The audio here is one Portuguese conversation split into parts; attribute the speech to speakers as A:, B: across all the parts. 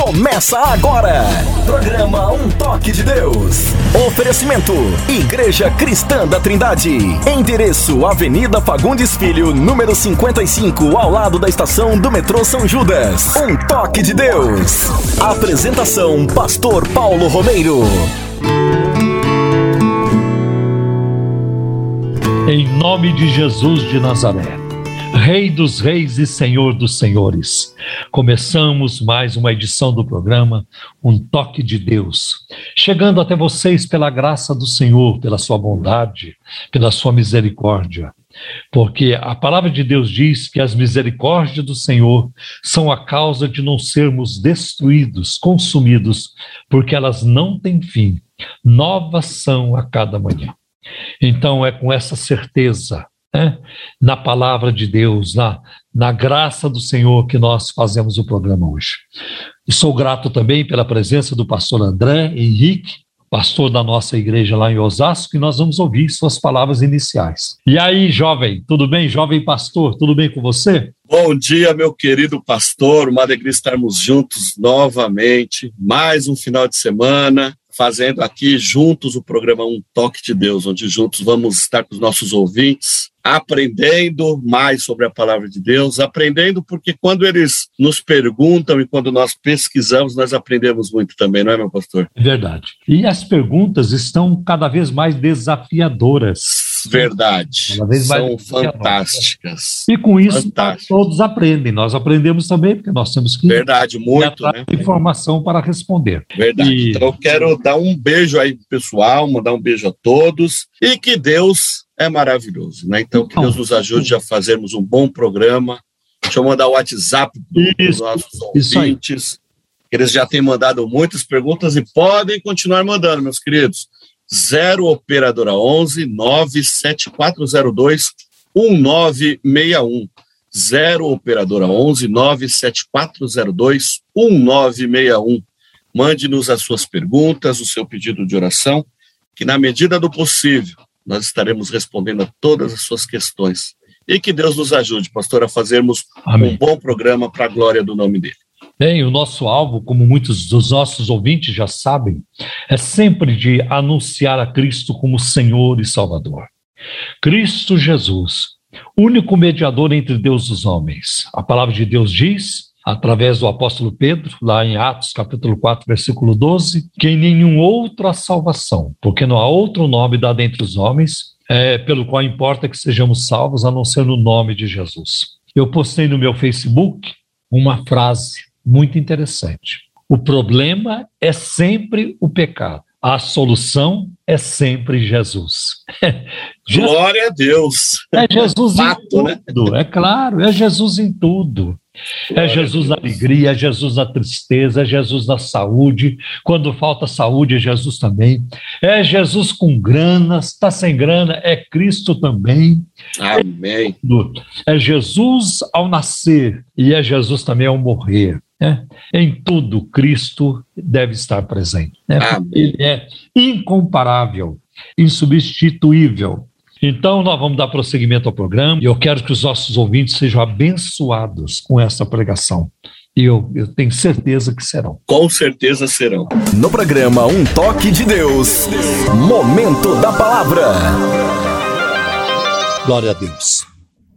A: Começa agora. Programa Um Toque de Deus. Oferecimento: Igreja Cristã da Trindade. Endereço: Avenida Fagundes Filho, número 55, ao lado da estação do metrô São Judas. Um Toque de Deus. Apresentação: Pastor Paulo Romeiro.
B: Em nome de Jesus de Nazaré, Rei dos Reis e Senhor dos Senhores, começamos mais uma edição do programa Um Toque de Deus, chegando até vocês pela graça do Senhor, pela sua bondade, pela sua misericórdia. Porque a palavra de Deus diz que as misericórdias do Senhor são a causa de não sermos destruídos, consumidos, porque elas não têm fim. Novas são a cada manhã. Então é com essa certeza, né, na palavra de Deus, na, na graça do Senhor, que nós fazemos o programa hoje. E sou grato também pela presença do pastor André Henrique, pastor da nossa igreja lá em Osasco, e nós vamos ouvir suas palavras iniciais. E aí, jovem, tudo bem? Jovem pastor, tudo bem com você?
C: Bom dia, meu querido pastor, uma alegria estarmos juntos novamente, mais um final de semana, fazendo aqui juntos o programa Um Toque de Deus, onde juntos vamos estar com os nossos ouvintes, aprendendo mais sobre a palavra de Deus, aprendendo porque quando eles nos perguntam e quando nós pesquisamos, nós aprendemos muito também, não é, meu pastor?
B: É verdade. E as perguntas estão cada vez mais desafiadoras.
C: Verdade. Cada vez mais São fantásticas.
B: E com isso todos aprendem. Nós aprendemos também, porque nós temos que
C: Verdade, muito, né?
B: informação para responder.
C: Verdade. E... Então eu quero dar um beijo aí pro pessoal, mandar um beijo a todos e que Deus é maravilhoso, né? Então, que Deus nos ajude a fazermos um bom programa. Deixa eu mandar o WhatsApp dos nossos ouvintes. Eles já têm mandado muitas perguntas e podem continuar mandando, meus queridos. 0 Operadora 11 97402 1961. 0 Operadora 11 97402 1961. Mande-nos as suas perguntas, o seu pedido de oração, que na medida do possível nós estaremos respondendo a todas as suas questões. E que Deus nos ajude, pastor, a fazermos Amém. um bom programa para a glória do nome dele.
B: Bem, o nosso alvo, como muitos dos nossos ouvintes já sabem, é sempre de anunciar a Cristo como Senhor e Salvador. Cristo Jesus, único mediador entre Deus e os homens. A palavra de Deus diz, através do apóstolo Pedro, lá em Atos capítulo 4, versículo 12, que em nenhum outro há salvação, porque não há outro nome dado entre os homens, é, pelo qual importa que sejamos salvos, a não ser no nome de Jesus. Eu postei no meu Facebook uma frase muito interessante. O problema é sempre o pecado. A solução é sempre Jesus.
C: Glória a Deus.
B: É Jesus Fato, em né? tudo, né? é claro, é Jesus em tudo. É Jesus na alegria, é Jesus na tristeza, é Jesus na saúde. Quando falta saúde, é Jesus também. É Jesus com grana, está sem grana, é Cristo também.
C: Amém.
B: É Jesus ao nascer e é Jesus também ao morrer. É, em tudo, Cristo deve estar presente. Né? Ele é incomparável, insubstituível. Então, nós vamos dar prosseguimento ao programa e eu quero que os nossos ouvintes sejam abençoados com essa pregação. E eu, eu tenho certeza que serão.
C: Com certeza serão.
A: No programa Um Toque de Deus, Momento da Palavra.
B: Glória a Deus.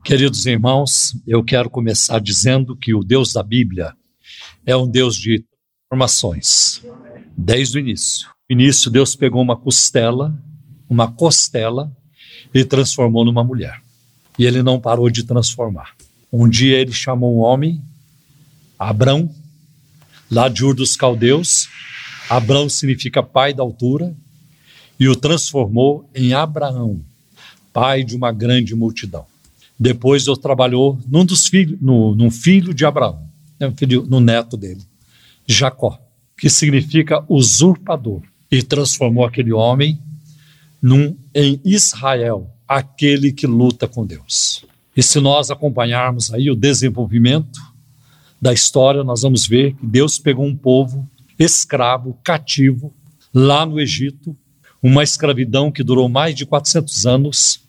B: Queridos irmãos, eu quero começar dizendo que o Deus da Bíblia é um Deus de transformações, desde o início. No início, Deus pegou uma costela, uma costela, e transformou numa mulher. E ele não parou de transformar. Um dia ele chamou um homem, Abrão, lá de Ur dos Caldeus. Abrão significa pai da altura, e o transformou em Abraão, pai de uma grande multidão. Depois Deus trabalhou num dos filhos, no, num filho de Abraão, né, filho, no neto dele, Jacó, que significa usurpador, e transformou aquele homem num, em Israel, aquele que luta com Deus. E se nós acompanharmos aí o desenvolvimento da história, nós vamos ver que Deus pegou um povo escravo, cativo, lá no Egito, uma escravidão que durou mais de 400 anos,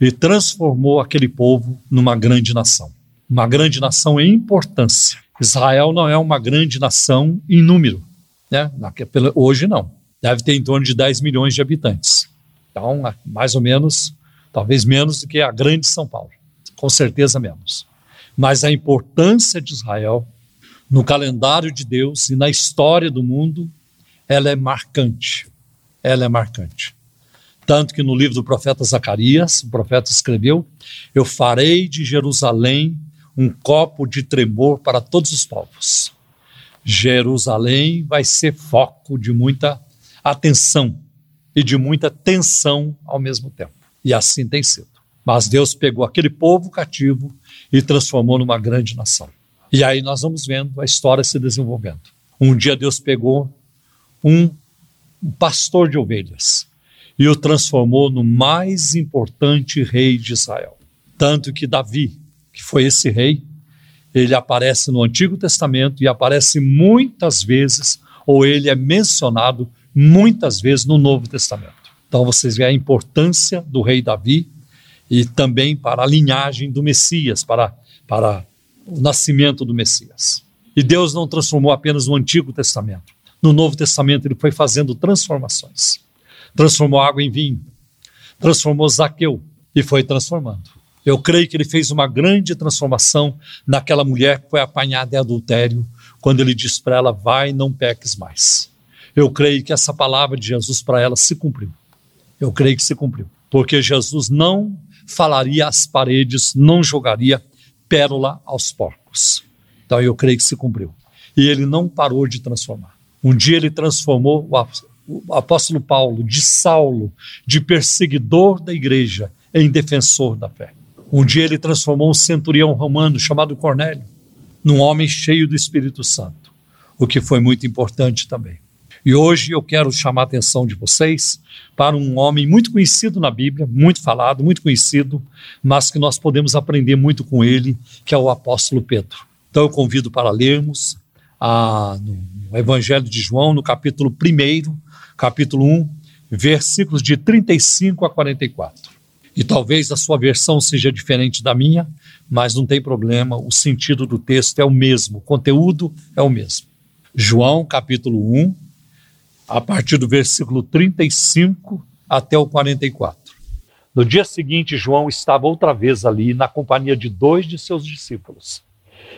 B: e transformou aquele povo numa grande nação. Uma grande nação em importância. Israel não é uma grande nação em número, né? Hoje não. Deve ter em torno de 10 milhões de habitantes. Então, mais ou menos, talvez menos do que a grande São Paulo. Com certeza menos. Mas a importância de Israel no calendário de Deus e na história do mundo, ela é marcante. Ela é marcante. Tanto que no livro do profeta Zacarias, o profeta escreveu: Eu farei de Jerusalém um copo de tremor para todos os povos. Jerusalém vai ser foco de muita atenção e de muita tensão ao mesmo tempo. E assim tem sido. Mas Deus pegou aquele povo cativo e transformou numa grande nação. E aí nós vamos vendo a história se desenvolvendo. Um dia Deus pegou um pastor de ovelhas e o transformou no mais importante rei de Israel. Tanto que Davi, que foi esse rei, ele aparece no Antigo Testamento e aparece muitas vezes, ou ele é mencionado muitas vezes no Novo Testamento. Então vocês veem a importância do rei Davi e também para a linhagem do Messias, para, para o nascimento do Messias. E Deus não transformou apenas no Antigo Testamento. No Novo Testamento ele foi fazendo transformações. Transformou água em vinho, transformou Zaqueu e foi transformando. Eu creio que ele fez uma grande transformação naquela mulher que foi apanhada em adultério, quando ele disse para ela: Vai, não peques mais. Eu creio que essa palavra de Jesus para ela se cumpriu. Eu creio que se cumpriu. Porque Jesus não falaria às paredes, não jogaria pérola aos porcos. Então eu creio que se cumpriu. E ele não parou de transformar. Um dia ele transformou o apóstolo Paulo de Saulo, de perseguidor da igreja, em defensor da fé. Um dia ele transformou um centurião romano chamado Cornélio num homem cheio do Espírito Santo, o que foi muito importante também. E hoje eu quero chamar a atenção de vocês para um homem muito conhecido na Bíblia, muito falado, muito conhecido, mas que nós podemos aprender muito com ele, que é o apóstolo Pedro. Então eu convido para lermos a, no Evangelho de João, no capítulo 1, capítulo 1, versículos de 35 a 44. E talvez a sua versão seja diferente da minha, mas não tem problema, o sentido do texto é o mesmo, o conteúdo é o mesmo. João, capítulo 1, a partir do versículo 35 até o 44. No dia seguinte, João estava outra vez ali, na companhia de dois de seus discípulos.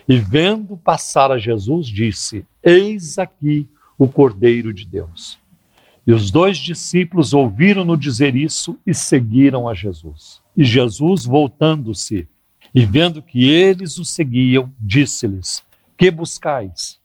B: E vendo passar a Jesus, disse: Eis aqui o Cordeiro de Deus. E os dois discípulos ouviram-no dizer isso e seguiram a Jesus. E Jesus, voltando-se e vendo que eles o seguiam, disse-lhes: Que buscais?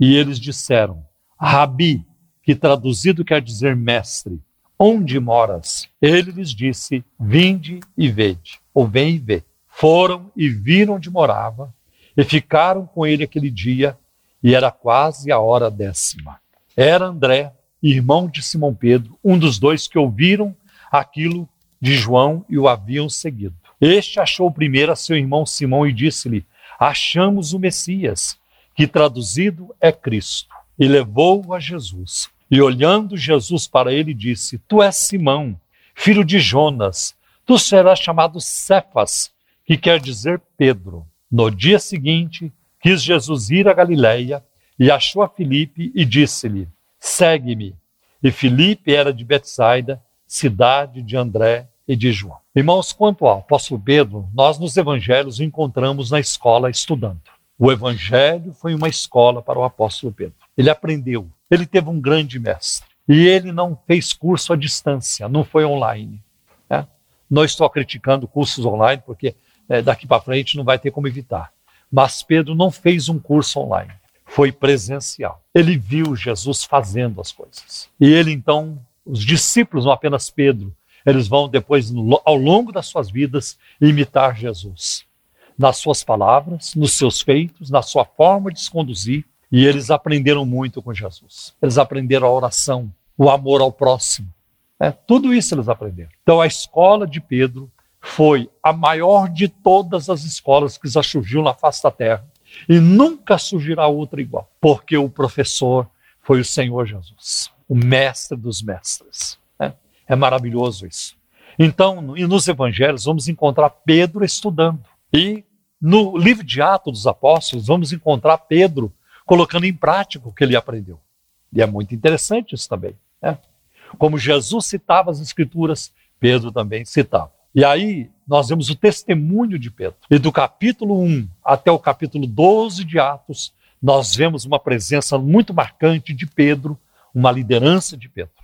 B: E eles disseram: Rabi, que traduzido quer dizer mestre, onde moras? Ele lhes disse: Vinde e vede, ou vem e vê. Foram e viram onde morava, e ficaram com ele aquele dia, e era quase a hora décima. Era André, irmão de Simão Pedro, um dos dois que ouviram aquilo de João e o haviam seguido. Este achou primeiro a seu irmão Simão e disse-lhe: Achamos o Messias, que traduzido é Cristo, e levou-o a Jesus. E olhando Jesus para ele, disse: Tu és Simão, filho de Jonas, tu serás chamado Cefas, que quer dizer Pedro. No dia seguinte, quis Jesus ir a Galiléia e achou a Filipe e disse-lhe: Segue-me. E Filipe era de Betsaida, cidade de André e de João. Irmãos, quanto ao apóstolo Pedro, nós nos evangelhos o encontramos na escola estudando. O evangelho foi uma escola para o apóstolo Pedro. Ele aprendeu, ele teve um grande mestre. E ele não fez curso à distância, não foi online. Né? Não estou criticando cursos online, porque é, daqui para frente não vai ter como evitar. Mas Pedro não fez um curso online foi presencial. Ele viu Jesus fazendo as coisas. E ele então, os discípulos, não apenas Pedro, eles vão depois, ao longo das suas vidas, imitar Jesus. Nas suas palavras, nos seus feitos, na sua forma de se conduzir. E eles aprenderam muito com Jesus. Eles aprenderam a oração, o amor ao próximo. É, tudo isso eles aprenderam. Então a escola de Pedro foi a maior de todas as escolas que já surgiu na face da terra e nunca surgirá outra igual, porque o professor foi o Senhor Jesus, o mestre dos mestres. É, é maravilhoso isso. Então, e nos evangelhos, vamos encontrar Pedro estudando. E no livro de Atos dos Apóstolos, vamos encontrar Pedro colocando em prática o que ele aprendeu. E é muito interessante isso também. Né? Como Jesus citava as Escrituras, Pedro também citava. E aí nós vemos o testemunho de Pedro. E do capítulo 1 até o capítulo 12 de Atos, nós vemos uma presença muito marcante de Pedro, uma liderança de Pedro,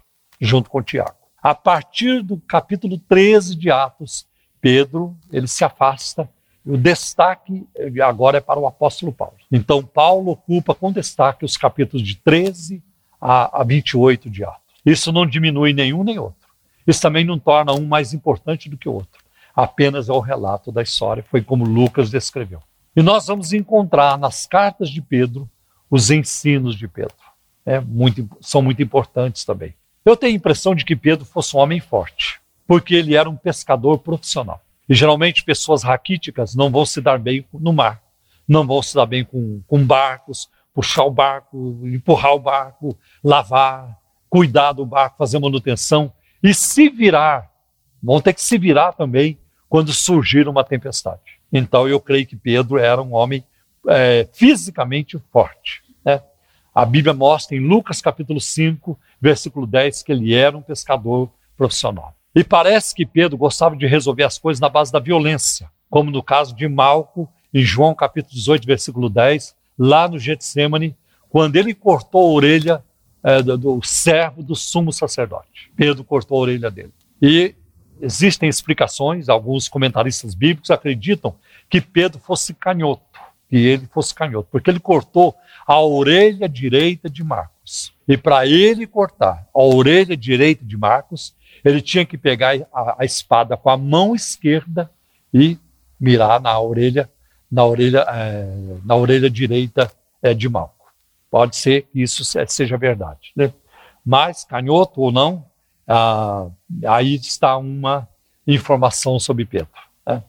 B: junto com Tiago. A partir do capítulo 13 de Atos, Pedro ele se afasta o destaque agora é para o apóstolo Paulo. Então, Paulo ocupa com destaque os capítulos de 13 a, a 28 de Atos. Isso não diminui nenhum nem outro. Isso também não torna um mais importante do que o outro. Apenas é o relato da história, foi como Lucas descreveu. E nós vamos encontrar nas cartas de Pedro os ensinos de Pedro. É muito, são muito importantes também. Eu tenho a impressão de que Pedro fosse um homem forte, porque ele era um pescador profissional. E geralmente pessoas raquíticas não vão se dar bem no mar, não vão se dar bem com, com barcos, puxar o barco, empurrar o barco, lavar, cuidar do barco, fazer manutenção e se virar. Vão ter que se virar também quando surgir uma tempestade. Então eu creio que Pedro era um homem é, fisicamente forte. Né? A Bíblia mostra em Lucas capítulo 5, versículo 10, que ele era um pescador profissional. E parece que Pedro gostava de resolver as coisas na base da violência, como no caso de Malco, em João capítulo 18, versículo 10, lá no Getsemane, quando ele cortou a orelha é, do, do servo do sumo sacerdote. Pedro cortou a orelha dele. E existem explicações, alguns comentaristas bíblicos acreditam que Pedro fosse canhoto, que ele fosse canhoto, porque ele cortou a orelha direita de Marcos. E para ele cortar a orelha direita de Marcos, ele tinha que pegar a, a, espada com a mão esquerda e mirar na orelha, na orelha, é, na orelha direita é, de Malco. Pode ser que isso seja verdade. Né? Mas, canhoto ou não, ah, aí está uma informação sobre Pedro. Né?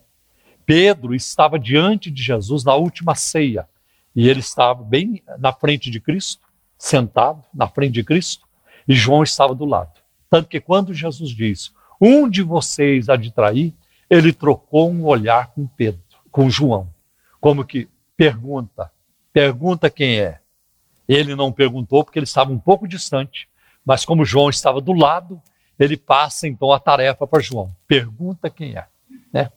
B: Pedro estava diante de Jesus na última ceia e ele estava bem na frente de Cristo, sentado na frente de Cristo, e João estava do lado. Tanto que quando Jesus diz, um de vocês há de trair, ele trocou um olhar com Pedro, com João, como que pergunta, pergunta quem é. Ele não perguntou porque ele estava um pouco distante, mas como João estava do lado, ele passa então a tarefa para João, pergunta quem é. Né?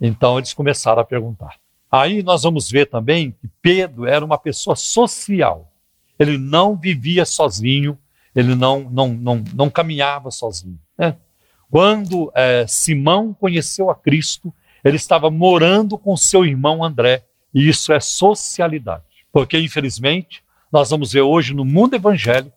B: Então eles começaram a perguntar. Aí nós vamos ver também que Pedro era uma pessoa social. Ele não vivia sozinho, ele não, não, não, não caminhava sozinho. Né? Quando é, Simão conheceu a Cristo, ele estava morando com seu irmão André, e isso é socialidade. Porque, infelizmente, nós vamos ver hoje no mundo evangélico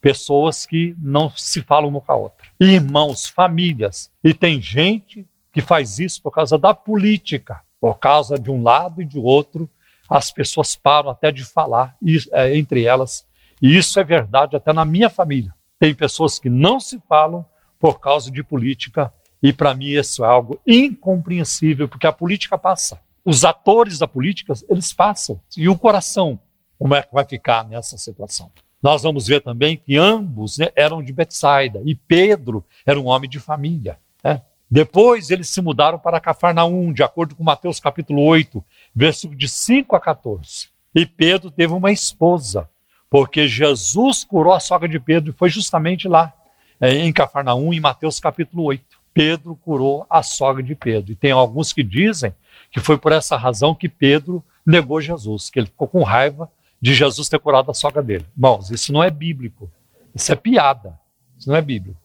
B: pessoas que não se falam uma com a outra. Irmãos, famílias. E tem gente que faz isso por causa da política, por causa de um lado e de outro. As pessoas param até de falar é, entre elas e isso é verdade até na minha família. Tem pessoas que não se falam por causa de política, e para mim isso é algo incompreensível, porque a política passa. Os atores da política, eles passam. E o coração, como é que vai ficar nessa situação? Nós vamos ver também que ambos né, eram de Betsaida, e Pedro era um homem de família. Né? Depois eles se mudaram para Cafarnaum, de acordo com Mateus capítulo 8, versículo de 5 a 14. E Pedro teve uma esposa, porque Jesus curou a sogra de Pedro e foi justamente lá, é, em Cafarnaum, em Mateus capítulo 8. Pedro curou a sogra de Pedro. E tem alguns que dizem que foi por essa razão que Pedro negou Jesus, que ele ficou com raiva de Jesus ter curado a sogra dele. Irmãos, isso não é bíblico. Isso é piada. Isso não é bíblico.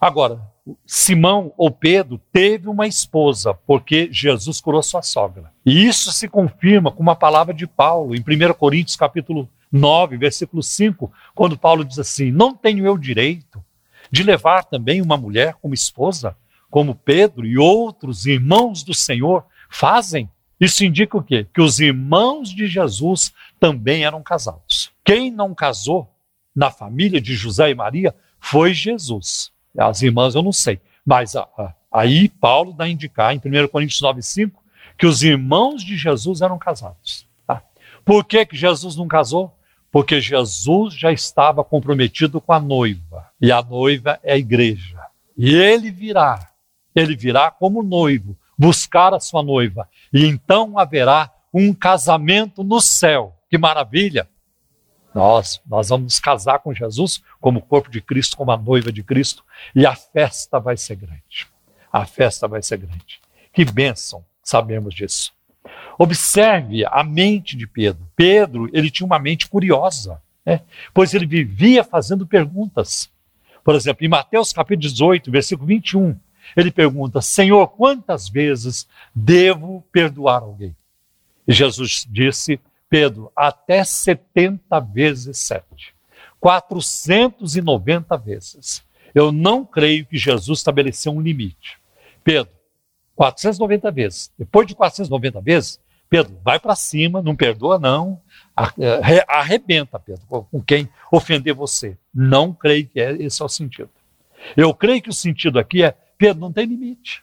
B: Agora, Simão ou Pedro teve uma esposa, porque Jesus curou sua sogra. E isso se confirma com uma palavra de Paulo, em 1 Coríntios capítulo 9, versículo 5, quando Paulo diz assim: Não tenho eu direito de levar também uma mulher como esposa, como Pedro e outros irmãos do Senhor fazem? Isso indica o quê? Que os irmãos de Jesus também eram casados. Quem não casou na família de José e Maria foi Jesus. As irmãs eu não sei. Mas a, a, aí Paulo dá a indicar em 1 Coríntios 9, 5 que os irmãos de Jesus eram casados. Tá? Por que, que Jesus não casou? Porque Jesus já estava comprometido com a noiva, e a noiva é a igreja. E ele virá, ele virá como noivo, buscar a sua noiva, e então haverá um casamento no céu. Que maravilha! Nós, nós vamos nos casar com Jesus como corpo de Cristo, como a noiva de Cristo, e a festa vai ser grande. A festa vai ser grande. Que bênção, sabemos disso. Observe a mente de Pedro. Pedro, ele tinha uma mente curiosa, né? pois ele vivia fazendo perguntas. Por exemplo, em Mateus capítulo 18, versículo 21, ele pergunta: Senhor, quantas vezes devo perdoar alguém? E Jesus disse: Pedro, até 70 vezes 7. 490 vezes. Eu não creio que Jesus estabeleceu um limite. Pedro, 490 vezes. Depois de 490 vezes, Pedro, vai para cima, não perdoa não, é, arrebenta, Pedro, com quem ofender você. Não creio que é, esse é o sentido. Eu creio que o sentido aqui é, Pedro, não tem limite.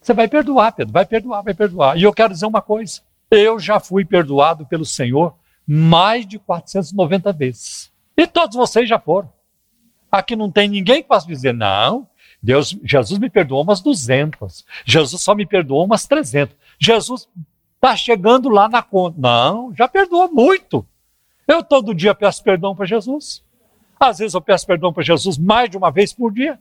B: Você vai perdoar, Pedro, vai perdoar, vai perdoar. E eu quero dizer uma coisa, eu já fui perdoado pelo Senhor mais de 490 vezes. E todos vocês já foram. Aqui não tem ninguém que possa dizer, não, Deus, Jesus me perdoou umas 200. Jesus só me perdoou umas 300. Jesus está chegando lá na conta. Não, já perdoou muito. Eu todo dia peço perdão para Jesus. Às vezes eu peço perdão para Jesus mais de uma vez por dia.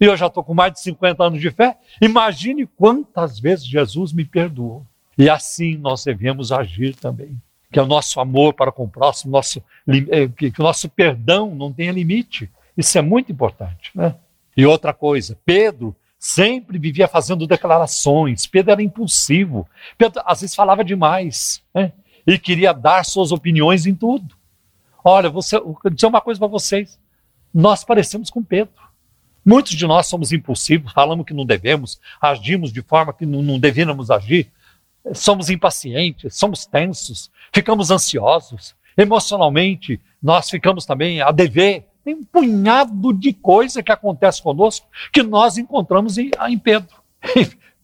B: E eu já estou com mais de 50 anos de fé. Imagine quantas vezes Jesus me perdoou. E assim nós devemos agir também. Que é o nosso amor para com o próximo, nosso, eh, que o nosso perdão não tenha limite. Isso é muito importante. Né? E outra coisa, Pedro sempre vivia fazendo declarações, Pedro era impulsivo, Pedro às vezes falava demais, né? e queria dar suas opiniões em tudo. Olha, você, vou dizer uma coisa para vocês, nós parecemos com Pedro. Muitos de nós somos impulsivos, falamos que não devemos, agimos de forma que não, não devíamos agir, somos impacientes, somos tensos, ficamos ansiosos, emocionalmente nós ficamos também a dever, tem um punhado de coisa que acontece conosco que nós encontramos em, em Pedro.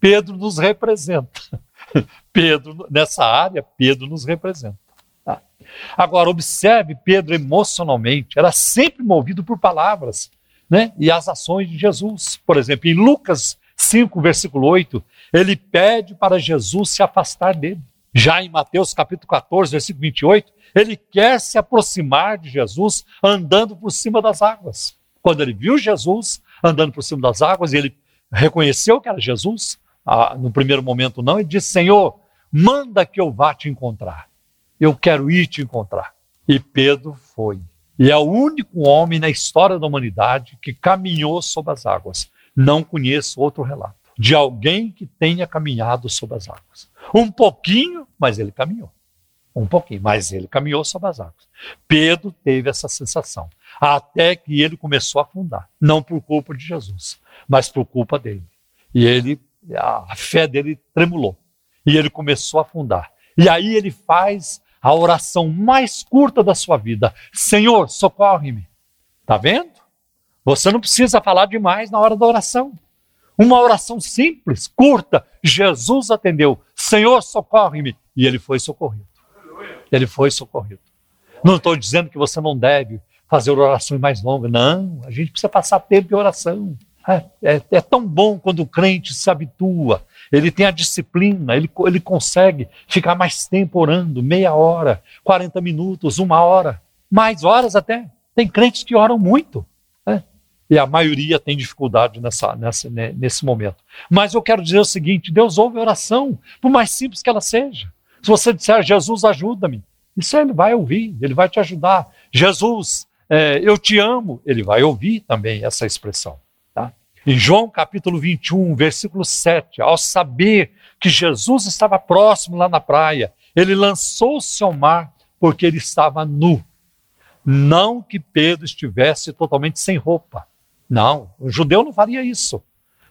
B: Pedro nos representa. Pedro, nessa área, Pedro nos representa. Tá? Agora, observe Pedro emocionalmente, era sempre movido por palavras né? e as ações de Jesus. Por exemplo, em Lucas 5, versículo 8, ele pede para Jesus se afastar dele. Já em Mateus capítulo 14, versículo 28, ele quer se aproximar de Jesus andando por cima das águas. Quando ele viu Jesus andando por cima das águas, ele reconheceu que era Jesus. Ah, no primeiro momento, não, ele disse: Senhor, manda que eu vá te encontrar. Eu quero ir te encontrar. E Pedro foi. E é o único homem na história da humanidade que caminhou sobre as águas. Não conheço outro relato de alguém que tenha caminhado sobre as águas. Um pouquinho, mas ele caminhou um pouquinho, mas ele caminhou sobre as águas. Pedro teve essa sensação, até que ele começou a afundar, não por culpa de Jesus, mas por culpa dele. E ele, a fé dele tremulou, e ele começou a afundar. E aí ele faz a oração mais curta da sua vida: Senhor, socorre-me. Tá vendo? Você não precisa falar demais na hora da oração. Uma oração simples, curta. Jesus atendeu: Senhor, socorre-me. E ele foi socorrido ele foi socorrido. Não estou dizendo que você não deve fazer orações mais longas. Não, a gente precisa passar tempo em oração. É, é, é, tão bom quando o crente se habitua, ele tem a disciplina, ele, ele consegue ficar mais tempo orando, meia hora, 40 minutos, uma hora, mais horas até. Tem crentes que oram muito. Né? E a maioria tem dificuldade nessa, nessa, nesse momento. Mas eu quero dizer o seguinte: Deus ouve a oração, por mais simples que ela seja. Se você disser, Jesus, ajuda-me, isso ele vai ouvir, ele vai te ajudar. Jesus, é, eu te amo, ele vai ouvir também essa expressão. Tá? Em João capítulo 21, versículo 7, ao saber que Jesus estava próximo lá na praia, ele lançou-se ao mar porque ele estava nu. Não que Pedro estivesse totalmente sem roupa. Não, o judeu não faria isso,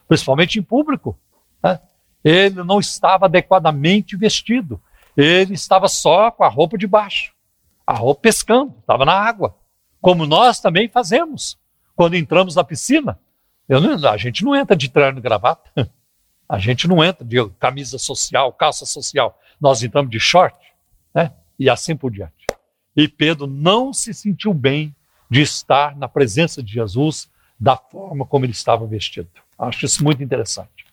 B: principalmente em público. Né? Ele não estava adequadamente vestido. Ele estava só com a roupa de baixo, a roupa pescando, estava na água, como nós também fazemos quando entramos na piscina. Não, a gente não entra de terno e gravata, a gente não entra de camisa social, calça social, nós entramos de short, né? E assim por diante. E Pedro não se sentiu bem de estar na presença de Jesus da forma como ele estava vestido. Acho isso muito interessante.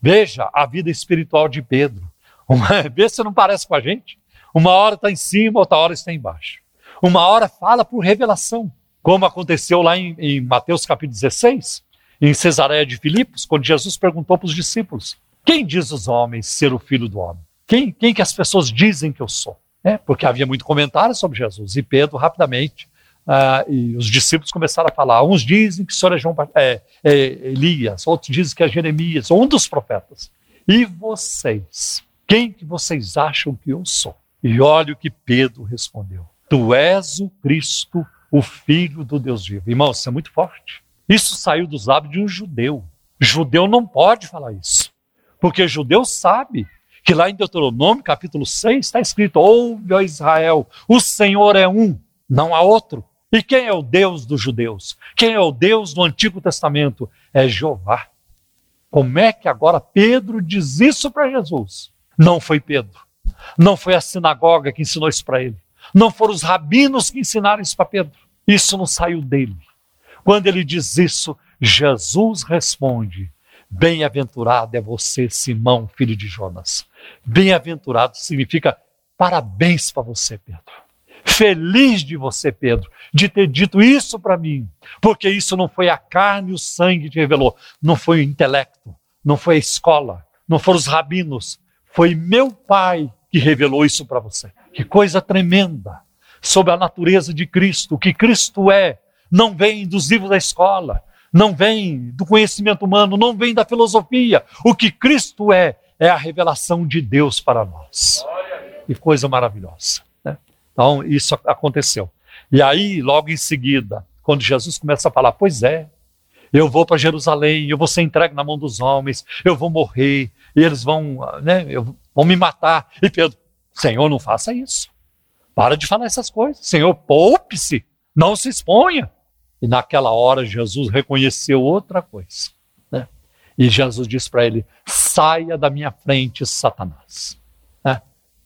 B: Veja a vida espiritual de Pedro. Uma, vê se não parece com a gente. Uma hora está em cima, outra hora está embaixo. Uma hora fala por revelação, como aconteceu lá em, em Mateus capítulo 16, em Cesareia de Filipos, quando Jesus perguntou para os discípulos: Quem diz os homens ser o filho do homem? Quem, quem que as pessoas dizem que eu sou? É, porque havia muito comentário sobre Jesus. E Pedro, rapidamente, uh, e os discípulos começaram a falar. Uns dizem que o senhor é, João, é, é Elias, outros dizem que é Jeremias, um dos profetas. E vocês? Quem que vocês acham que eu sou? E olha o que Pedro respondeu. Tu és o Cristo, o Filho do Deus vivo. Irmão, isso é muito forte. Isso saiu dos lábios de um judeu. Judeu não pode falar isso. Porque judeu sabe que lá em Deuteronômio, capítulo 6, está escrito: Ouve, ó Israel, o Senhor é um, não há outro. E quem é o Deus dos judeus? Quem é o Deus do Antigo Testamento? É Jeová. Como é que agora Pedro diz isso para Jesus? Não foi Pedro. Não foi a sinagoga que ensinou isso para ele. Não foram os rabinos que ensinaram isso para Pedro. Isso não saiu dele. Quando ele diz isso, Jesus responde: Bem-aventurado é você, Simão, filho de Jonas. Bem-aventurado significa parabéns para você, Pedro. Feliz de você, Pedro, de ter dito isso para mim, porque isso não foi a carne e o sangue que te revelou, não foi o intelecto, não foi a escola, não foram os rabinos, foi meu pai que revelou isso para você. Que coisa tremenda sobre a natureza de Cristo, o que Cristo é, não vem dos livros da escola, não vem do conhecimento humano, não vem da filosofia. O que Cristo é, é a revelação de Deus para nós. Que coisa maravilhosa. Então, isso aconteceu. E aí, logo em seguida, quando Jesus começa a falar, pois é, eu vou para Jerusalém, eu vou ser entregue na mão dos homens, eu vou morrer, e eles vão, né, vão me matar. E Pedro, Senhor, não faça isso. Para de falar essas coisas. Senhor, poupe-se, não se exponha. E naquela hora Jesus reconheceu outra coisa. Né? E Jesus disse para ele: saia da minha frente, Satanás.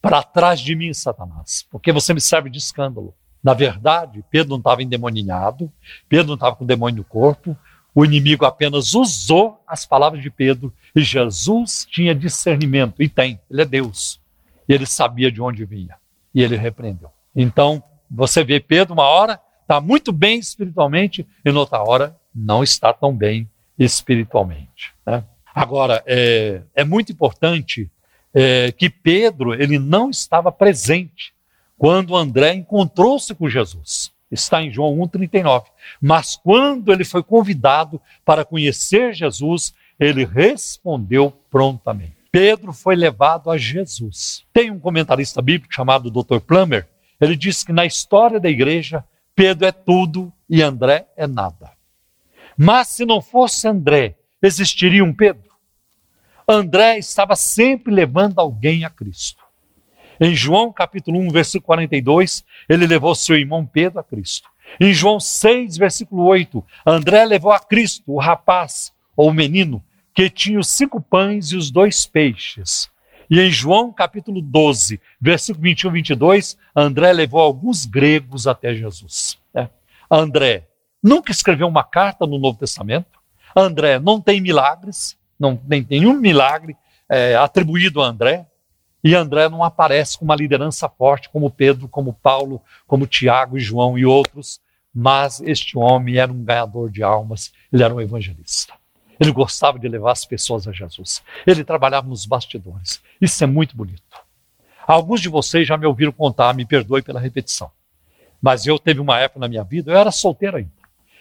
B: Para trás de mim, Satanás, porque você me serve de escândalo. Na verdade, Pedro não estava endemoninhado, Pedro não estava com demônio no corpo, o inimigo apenas usou as palavras de Pedro e Jesus tinha discernimento, e tem, ele é Deus. E ele sabia de onde vinha, e ele repreendeu. Então, você vê Pedro, uma hora está muito bem espiritualmente, e noutra hora não está tão bem espiritualmente. Né? Agora, é, é, muito importante é, que Pedro ele não estava presente quando André encontrou-se com Jesus. Está em João 1,39. Mas quando ele foi convidado para conhecer Jesus, ele respondeu prontamente. Pedro foi levado a Jesus. Tem um comentarista bíblico chamado Dr. Plummer, ele diz que na história da igreja, Pedro é tudo e André é nada. Mas se não fosse André, existiria um Pedro? André estava sempre levando alguém a Cristo. Em João capítulo 1, versículo 42, ele levou seu irmão Pedro a Cristo. Em João 6, versículo 8, André levou a Cristo, o rapaz ou o menino, que tinha os cinco pães e os dois peixes. E em João capítulo 12, versículo 21 e 22, André levou alguns gregos até Jesus. É. André nunca escreveu uma carta no Novo Testamento. André não tem milagres, não tem nenhum milagre é, atribuído a André. E André não aparece com uma liderança forte como Pedro, como Paulo, como Tiago e João e outros, mas este homem era um ganhador de almas, ele era um evangelista. Ele gostava de levar as pessoas a Jesus. Ele trabalhava nos bastidores. Isso é muito bonito. Alguns de vocês já me ouviram contar, me perdoe pela repetição. Mas eu teve uma época na minha vida, eu era solteiro ainda.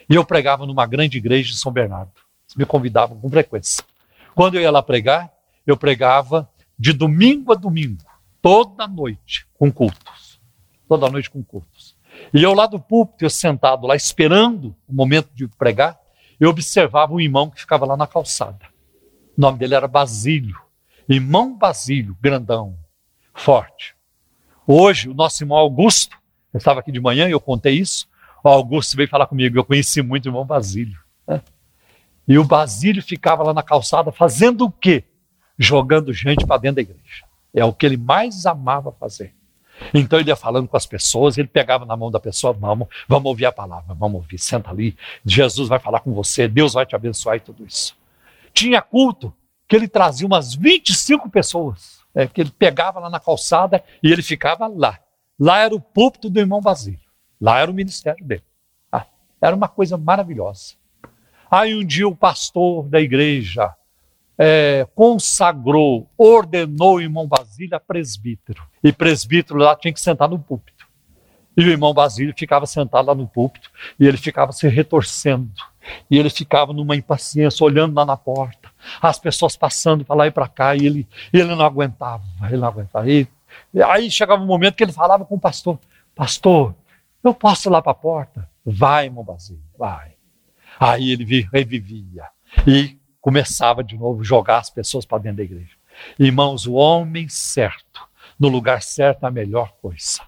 B: E eu pregava numa grande igreja de São Bernardo. Me convidavam com frequência. Quando eu ia lá pregar, eu pregava de domingo a domingo, toda noite, com cultos. Toda noite com cultos. E eu lá do púlpito, eu sentado lá, esperando o momento de pregar, eu observava um irmão que ficava lá na calçada. O nome dele era Basílio. Irmão Basílio, grandão, forte. Hoje, o nosso irmão Augusto, eu estava aqui de manhã e eu contei isso. O Augusto veio falar comigo, eu conheci muito o irmão Basílio. Né? E o Basílio ficava lá na calçada fazendo o quê? Jogando gente para dentro da igreja. É o que ele mais amava fazer. Então ele ia falando com as pessoas, ele pegava na mão da pessoa, vamos, vamos ouvir a palavra, vamos ouvir, senta ali, Jesus vai falar com você, Deus vai te abençoar e tudo isso. Tinha culto, que ele trazia umas 25 pessoas, é, que ele pegava lá na calçada e ele ficava lá. Lá era o púlpito do irmão Basílio. Lá era o ministério dele. Ah, era uma coisa maravilhosa. Aí um dia o pastor da igreja é, consagrou, ordenou o irmão Basílio a presbítero. E presbítero lá tinha que sentar no púlpito. E o irmão Basílio ficava sentado lá no púlpito e ele ficava se retorcendo. E ele ficava numa impaciência, olhando lá na porta, as pessoas passando para lá e para cá, e ele, ele não aguentava, ele não aguentava. E, aí chegava um momento que ele falava com o pastor: Pastor, eu posso ir lá para a porta? Vai, irmão Basílio, vai. Aí ele revivia e começava de novo a jogar as pessoas para dentro da igreja. Irmãos, o homem certo, no lugar certo, é a melhor coisa.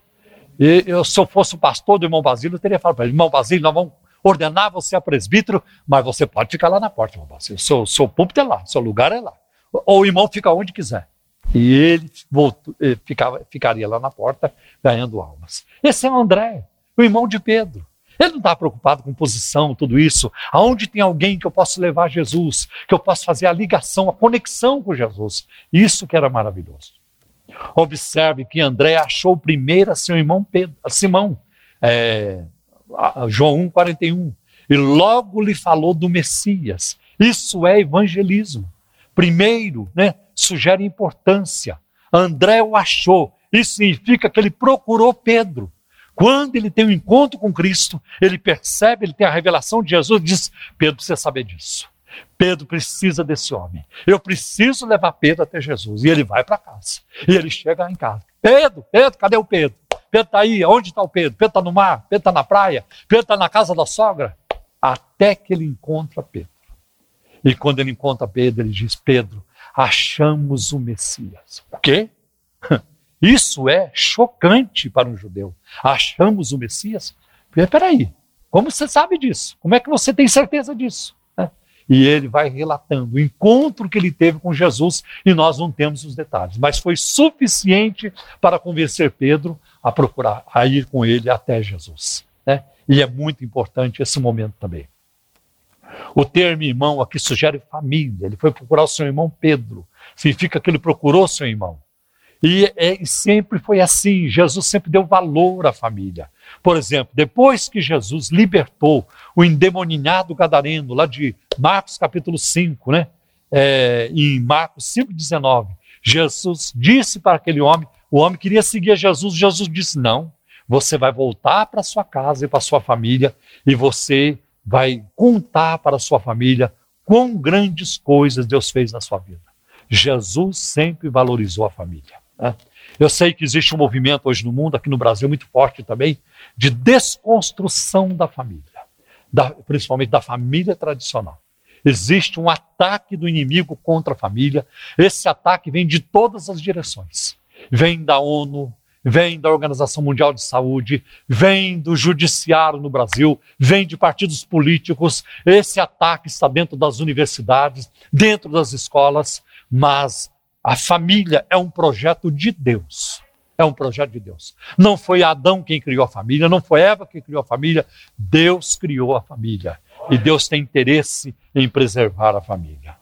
B: E eu, se eu fosse o pastor do irmão Basílio, eu teria falado para ele: Irmão Basílio, nós vamos ordenar você a presbítero, mas você pode ficar lá na porta, irmão Basílio. Seu, seu púlpito é lá, seu lugar é lá. Ou o irmão fica onde quiser. E ele voltou, ficava, ficaria lá na porta ganhando almas. Esse é o André, o irmão de Pedro. Ele não está preocupado com posição, tudo isso. Aonde tem alguém que eu posso levar a Jesus, que eu posso fazer a ligação, a conexão com Jesus. Isso que era maravilhoso. Observe que André achou primeiro a seu irmão Pedro, a Simão. É, João 1,41. E logo lhe falou do Messias. Isso é evangelismo. Primeiro, né, sugere importância. André o achou. Isso significa que ele procurou Pedro. Quando ele tem um encontro com Cristo, ele percebe, ele tem a revelação de Jesus, diz: Pedro precisa saber disso. Pedro precisa desse homem. Eu preciso levar Pedro até Jesus. E ele vai para casa. E ele chega em casa. Pedro, Pedro, cadê o Pedro? Pedro está aí, onde está o Pedro? Pedro está no mar, Pedro está na praia, Pedro está na casa da sogra. Até que ele encontra Pedro. E quando ele encontra Pedro, ele diz: Pedro, achamos o Messias. O quê? Isso é chocante para um judeu. Achamos o Messias? Peraí, como você sabe disso? Como é que você tem certeza disso? E ele vai relatando o encontro que ele teve com Jesus, e nós não temos os detalhes, mas foi suficiente para convencer Pedro a procurar, a ir com ele até Jesus. Né? E é muito importante esse momento também. O termo irmão aqui sugere família. Ele foi procurar o seu irmão Pedro. Significa que ele procurou seu irmão. E, é, e sempre foi assim. Jesus sempre deu valor à família. Por exemplo, depois que Jesus libertou o endemoninhado gadareno, lá de Marcos capítulo 5, né? É, em Marcos 5,19, Jesus disse para aquele homem: o homem queria seguir a Jesus, Jesus disse: não, você vai voltar para sua casa e para sua família e você vai contar para sua família quão grandes coisas Deus fez na sua vida. Jesus sempre valorizou a família. Né? Eu sei que existe um movimento hoje no mundo, aqui no Brasil, muito forte também, de desconstrução da família, da, principalmente da família tradicional. Existe um ataque do inimigo contra a família. Esse ataque vem de todas as direções. Vem da ONU, vem da Organização Mundial de Saúde, vem do judiciário no Brasil, vem de partidos políticos. Esse ataque está dentro das universidades, dentro das escolas, mas a família é um projeto de Deus. É um projeto de Deus. Não foi Adão quem criou a família, não foi Eva quem criou a família, Deus criou a família. E Deus tem interesse em preservar a família.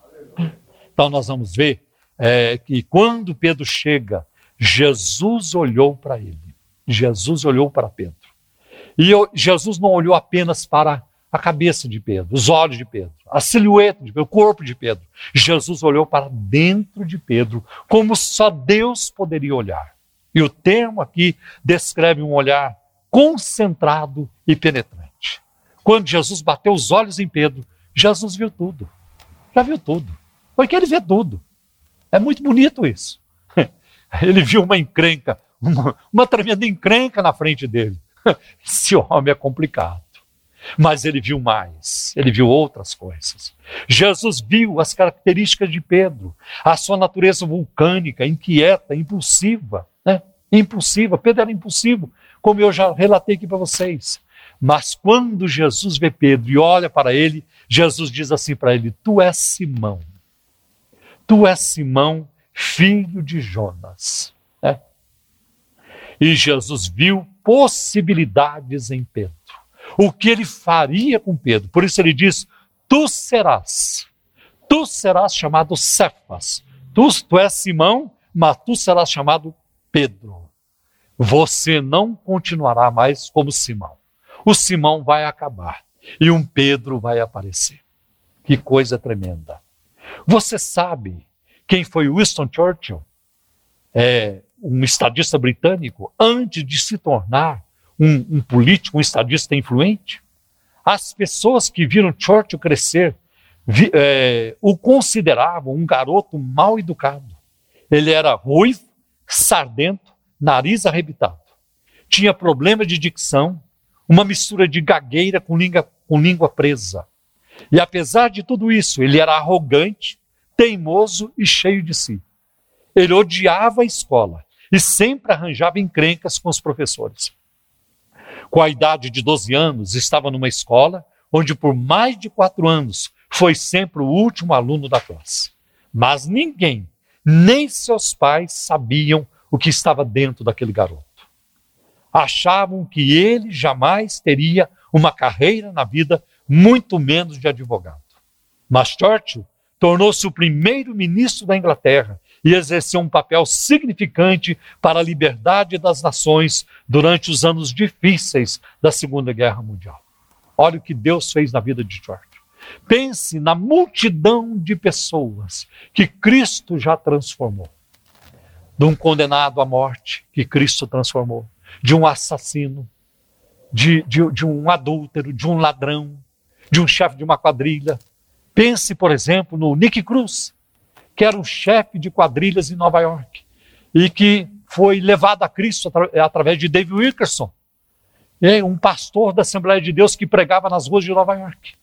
B: Então nós vamos ver é, que quando Pedro chega, Jesus olhou para ele. Jesus olhou para Pedro. E eu, Jesus não olhou apenas para a cabeça de Pedro, os olhos de Pedro, a silhueta de Pedro, o corpo de Pedro. Jesus olhou para dentro de Pedro, como só Deus poderia olhar. E o termo aqui descreve um olhar concentrado e penetrante. Quando Jesus bateu os olhos em Pedro, Jesus viu tudo. Já viu tudo. Porque ele vê tudo. É muito bonito isso. Ele viu uma encrenca, uma, uma tremenda encrenca na frente dele. Esse homem é complicado. Mas ele viu mais, ele viu outras coisas. Jesus viu as características de Pedro, a sua natureza vulcânica, inquieta, impulsiva, né? Impulsiva. Pedro era impulsivo, como eu já relatei aqui para vocês. Mas quando Jesus vê Pedro e olha para ele, Jesus diz assim para ele: Tu és Simão. Tu és Simão, filho de Jonas. É. E Jesus viu possibilidades em Pedro o que ele faria com Pedro. Por isso ele diz: Tu serás, Tu serás chamado Cefas. Tu, tu és Simão, mas tu serás chamado Pedro. Você não continuará mais como Simão. O Simão vai acabar e um Pedro vai aparecer. Que coisa tremenda. Você sabe quem foi Winston Churchill? É um estadista britânico antes de se tornar um, um político, um estadista influente? As pessoas que viram Churchill crescer vi, é, o consideravam um garoto mal educado. Ele era ruivo, sardento, nariz arrebitado. Tinha problema de dicção, uma mistura de gagueira com língua, com língua presa. E apesar de tudo isso, ele era arrogante, teimoso e cheio de si. Ele odiava a escola e sempre arranjava encrencas com os professores. Com a idade de 12 anos, estava numa escola onde por mais de quatro anos foi sempre o último aluno da classe. Mas ninguém, nem seus pais, sabiam o que estava dentro daquele garoto. Achavam que ele jamais teria uma carreira na vida, muito menos de advogado. Mas Churchill tornou-se o primeiro ministro da Inglaterra e exerceu um papel significante para a liberdade das nações durante os anos difíceis da Segunda Guerra Mundial. Olha o que Deus fez na vida de Churchill. Pense na multidão de pessoas que Cristo já transformou. De um condenado à morte que Cristo transformou, de um assassino, de, de, de um adúltero, de um ladrão, de um chefe de uma quadrilha. Pense, por exemplo, no Nick Cruz, que era um chefe de quadrilhas em Nova York e que foi levado a Cristo atra através de David Wilkerson, um pastor da Assembleia de Deus que pregava nas ruas de Nova York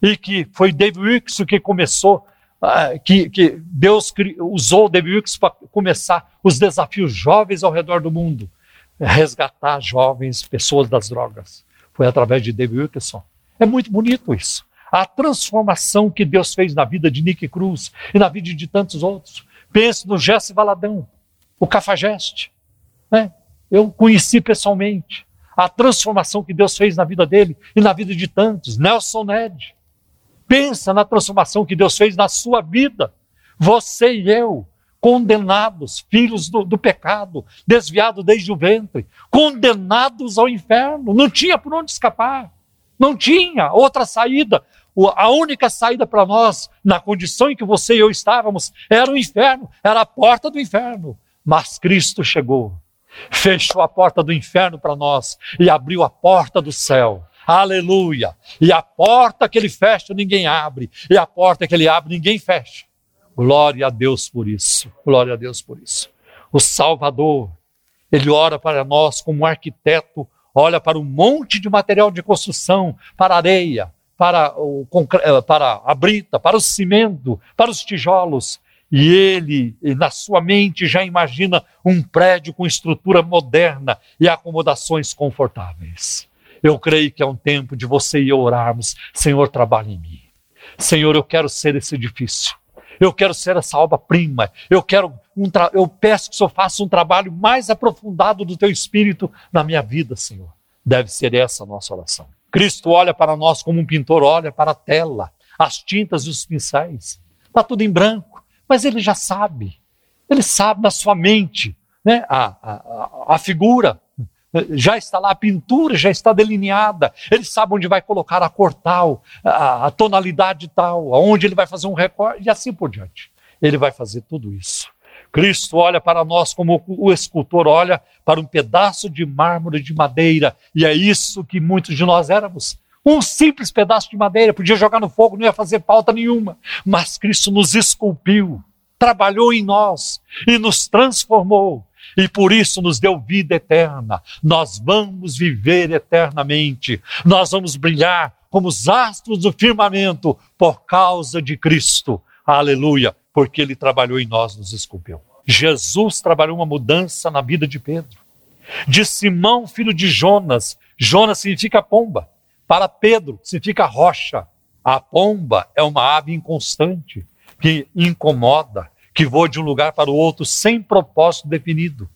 B: e que foi David Wilkerson que começou, uh, que, que Deus usou David Wilkerson para começar os desafios jovens ao redor do mundo, resgatar jovens, pessoas das drogas. Foi através de David Wilkerson. É muito bonito isso. A transformação que Deus fez na vida de Nick Cruz e na vida de tantos outros. Pense no Jesse Valadão, o Cafajeste. Né? Eu conheci pessoalmente a transformação que Deus fez na vida dele e na vida de tantos. Nelson Ned, Pensa na transformação que Deus fez na sua vida. Você e eu, condenados, filhos do, do pecado, desviados desde o ventre, condenados ao inferno. Não tinha por onde escapar. Não tinha outra saída. A única saída para nós, na condição em que você e eu estávamos, era o inferno, era a porta do inferno. Mas Cristo chegou, fechou a porta do inferno para nós e abriu a porta do céu. Aleluia. E a porta que ele fecha, ninguém abre. E a porta que ele abre, ninguém fecha. Glória a Deus por isso. Glória a Deus por isso. O Salvador, ele ora para nós como um arquiteto, olha para um monte de material de construção, para areia, para, o, eh, para a brita, para o cimento, para os tijolos. E ele, na sua mente, já imagina um prédio com estrutura moderna e acomodações confortáveis. Eu creio que é um tempo de você e eu orarmos: Senhor, trabalhe em mim. Senhor, eu quero ser esse edifício. Eu quero ser essa obra-prima. Eu quero um eu peço que o Senhor faça um trabalho mais aprofundado do teu espírito na minha vida, Senhor. Deve ser essa a nossa oração. Cristo olha para nós como um pintor olha para a tela, as tintas e os pincéis. Está tudo em branco, mas ele já sabe. Ele sabe na sua mente né, a, a, a figura, já está lá a pintura, já está delineada, ele sabe onde vai colocar a cor tal, a, a tonalidade tal, aonde ele vai fazer um recorte e assim por diante. Ele vai fazer tudo isso. Cristo olha para nós como o escultor olha para um pedaço de mármore de madeira, e é isso que muitos de nós éramos. Um simples pedaço de madeira, podia jogar no fogo, não ia fazer falta nenhuma, mas Cristo nos esculpiu, trabalhou em nós e nos transformou e por isso nos deu vida eterna. Nós vamos viver eternamente, nós vamos brilhar como os astros do firmamento por causa de Cristo. Aleluia, porque Ele trabalhou em nós, nos esculpiu. Jesus trabalhou uma mudança na vida de Pedro. De Simão, filho de Jonas, Jonas significa pomba. Para Pedro, significa rocha. A pomba é uma ave inconstante que incomoda, que voa de um lugar para o outro sem propósito definido.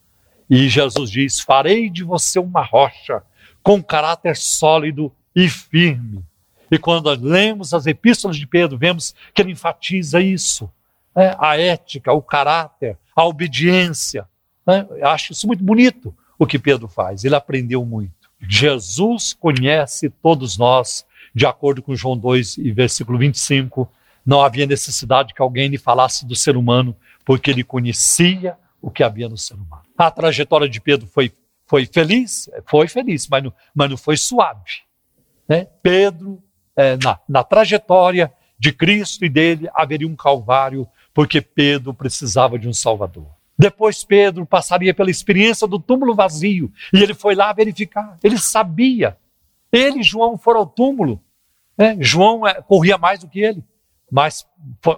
B: E Jesus diz: Farei de você uma rocha com caráter sólido e firme. E quando lemos as epístolas de Pedro, vemos que ele enfatiza isso: né? a ética, o caráter, a obediência. Né? Acho isso muito bonito o que Pedro faz. Ele aprendeu muito. Jesus conhece todos nós, de acordo com João 2 e versículo 25. Não havia necessidade que alguém lhe falasse do ser humano, porque ele conhecia o que havia no ser humano. A trajetória de Pedro foi, foi feliz? Foi feliz, mas não, mas não foi suave. Né? Pedro, é, na, na trajetória de Cristo e dele, haveria um calvário, porque Pedro precisava de um Salvador. Depois Pedro passaria pela experiência do túmulo vazio e ele foi lá verificar. Ele sabia. Ele e João foram ao túmulo. Né? João é, corria mais do que ele. Mas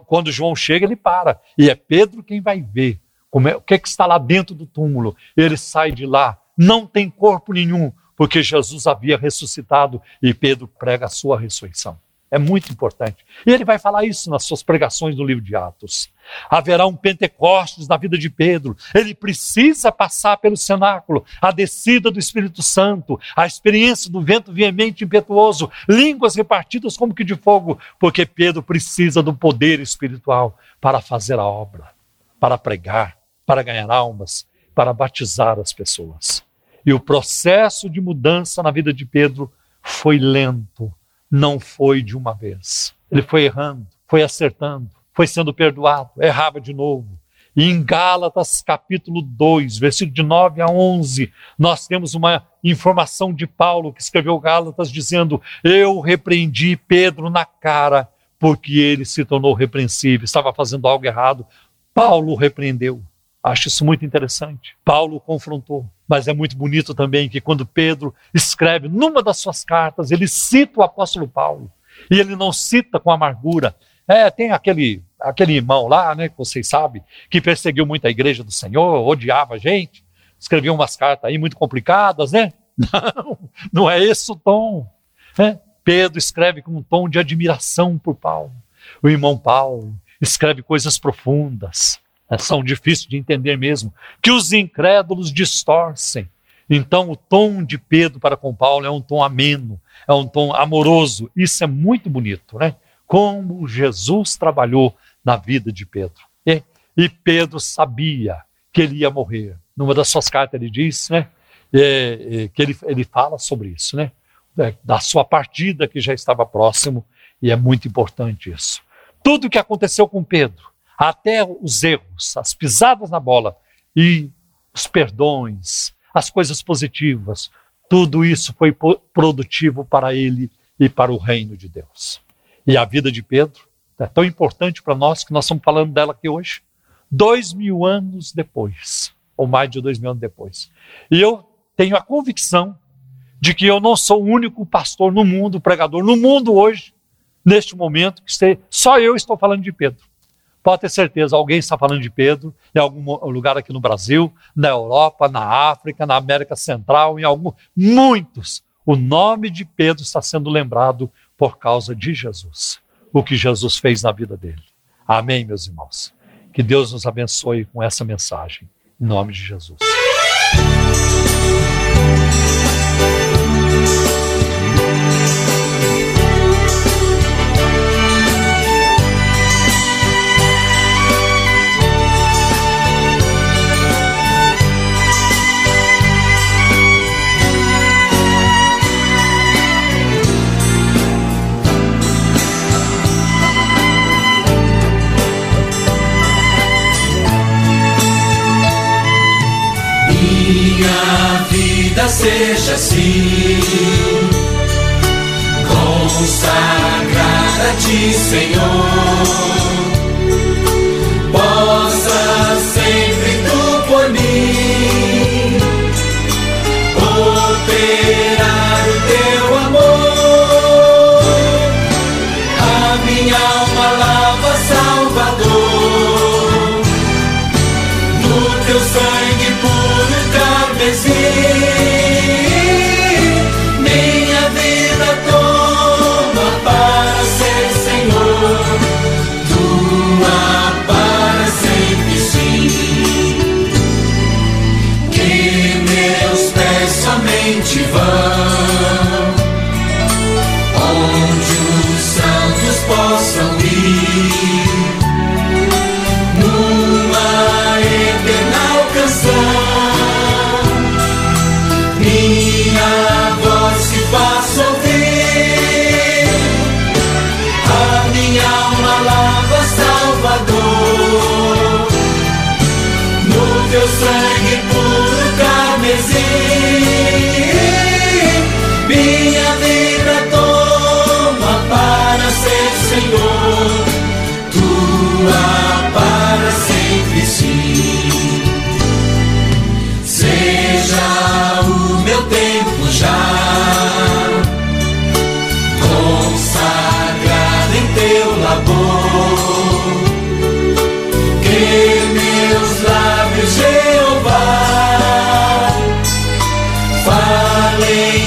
B: quando João chega, ele para. E é Pedro quem vai ver é, o que, é que está lá dentro do túmulo. Ele sai de lá, não tem corpo nenhum, porque Jesus havia ressuscitado e Pedro prega a sua ressurreição. É muito importante. E ele vai falar isso nas suas pregações no livro de Atos. Haverá um Pentecostes na vida de Pedro. Ele precisa passar pelo cenáculo, a descida do Espírito Santo, a experiência do vento veemente e impetuoso, línguas repartidas como que de fogo, porque Pedro precisa do poder espiritual para fazer a obra, para pregar, para ganhar almas, para batizar as pessoas. E o processo de mudança na vida de Pedro foi lento, não foi de uma vez. Ele foi errando, foi acertando foi sendo perdoado, errava de novo. E em Gálatas, capítulo 2, versículo de 9 a 11, nós temos uma informação de Paulo que escreveu Gálatas dizendo: Eu repreendi Pedro na cara porque ele se tornou repreensível, estava fazendo algo errado. Paulo repreendeu. Acho isso muito interessante. Paulo confrontou. Mas é muito bonito também que quando Pedro escreve numa das suas cartas, ele cita o apóstolo Paulo. E ele não cita com amargura, é, tem aquele, aquele irmão lá, né, que vocês sabem, que perseguiu muito a igreja do Senhor, odiava a gente, escrevia umas cartas aí muito complicadas, né? Não, não é esse o tom. Né? Pedro escreve com um tom de admiração por Paulo. O irmão Paulo escreve coisas profundas? São difíceis de entender mesmo, que os incrédulos distorcem. Então, o tom de Pedro para com Paulo é um tom ameno, é um tom amoroso. Isso é muito bonito, né? como Jesus trabalhou na vida de Pedro. E, e Pedro sabia que ele ia morrer. Numa das suas cartas ele diz, né, é, é, que ele, ele fala sobre isso, né, é, da sua partida que já estava próximo, e é muito importante isso. Tudo o que aconteceu com Pedro, até os erros, as pisadas na bola e os perdões, as coisas positivas, tudo isso foi produtivo para ele e para o reino de Deus e a vida de Pedro é tão importante para nós que nós estamos falando dela aqui hoje, dois mil anos depois, ou mais de dois mil anos depois. E eu tenho a convicção de que eu não sou o único pastor no mundo, pregador no mundo hoje, neste momento, que só eu estou falando de Pedro. Pode ter certeza, alguém está falando de Pedro em algum lugar aqui no Brasil, na Europa, na África, na América Central, em algum, muitos. O nome de Pedro está sendo lembrado por causa de Jesus, o que Jesus fez na vida dele. Amém, meus irmãos. Que Deus nos abençoe com essa mensagem. Em nome de Jesus.
D: Vida seja assim, consagrada a ti, Senhor. Possa sempre tu por mim operar o teu amor, a minha alma lava, Salvador, no teu sangue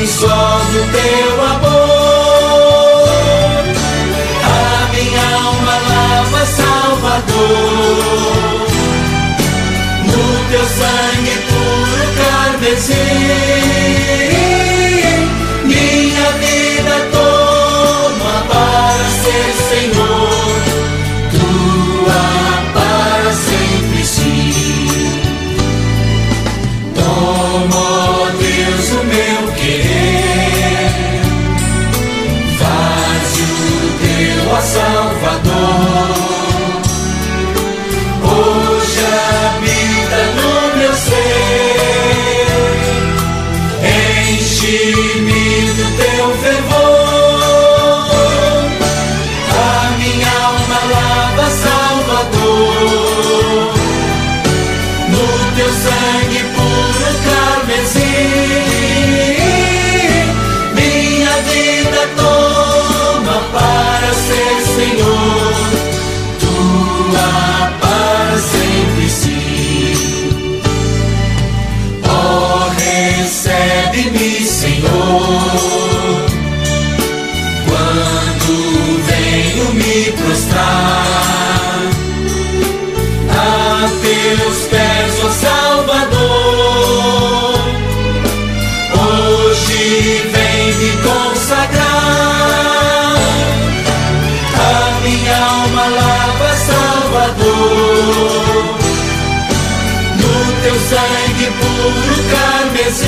D: só do teu amor. A minha alma lava, Salvador, no teu sangue puro carmesim. Puro carmesim.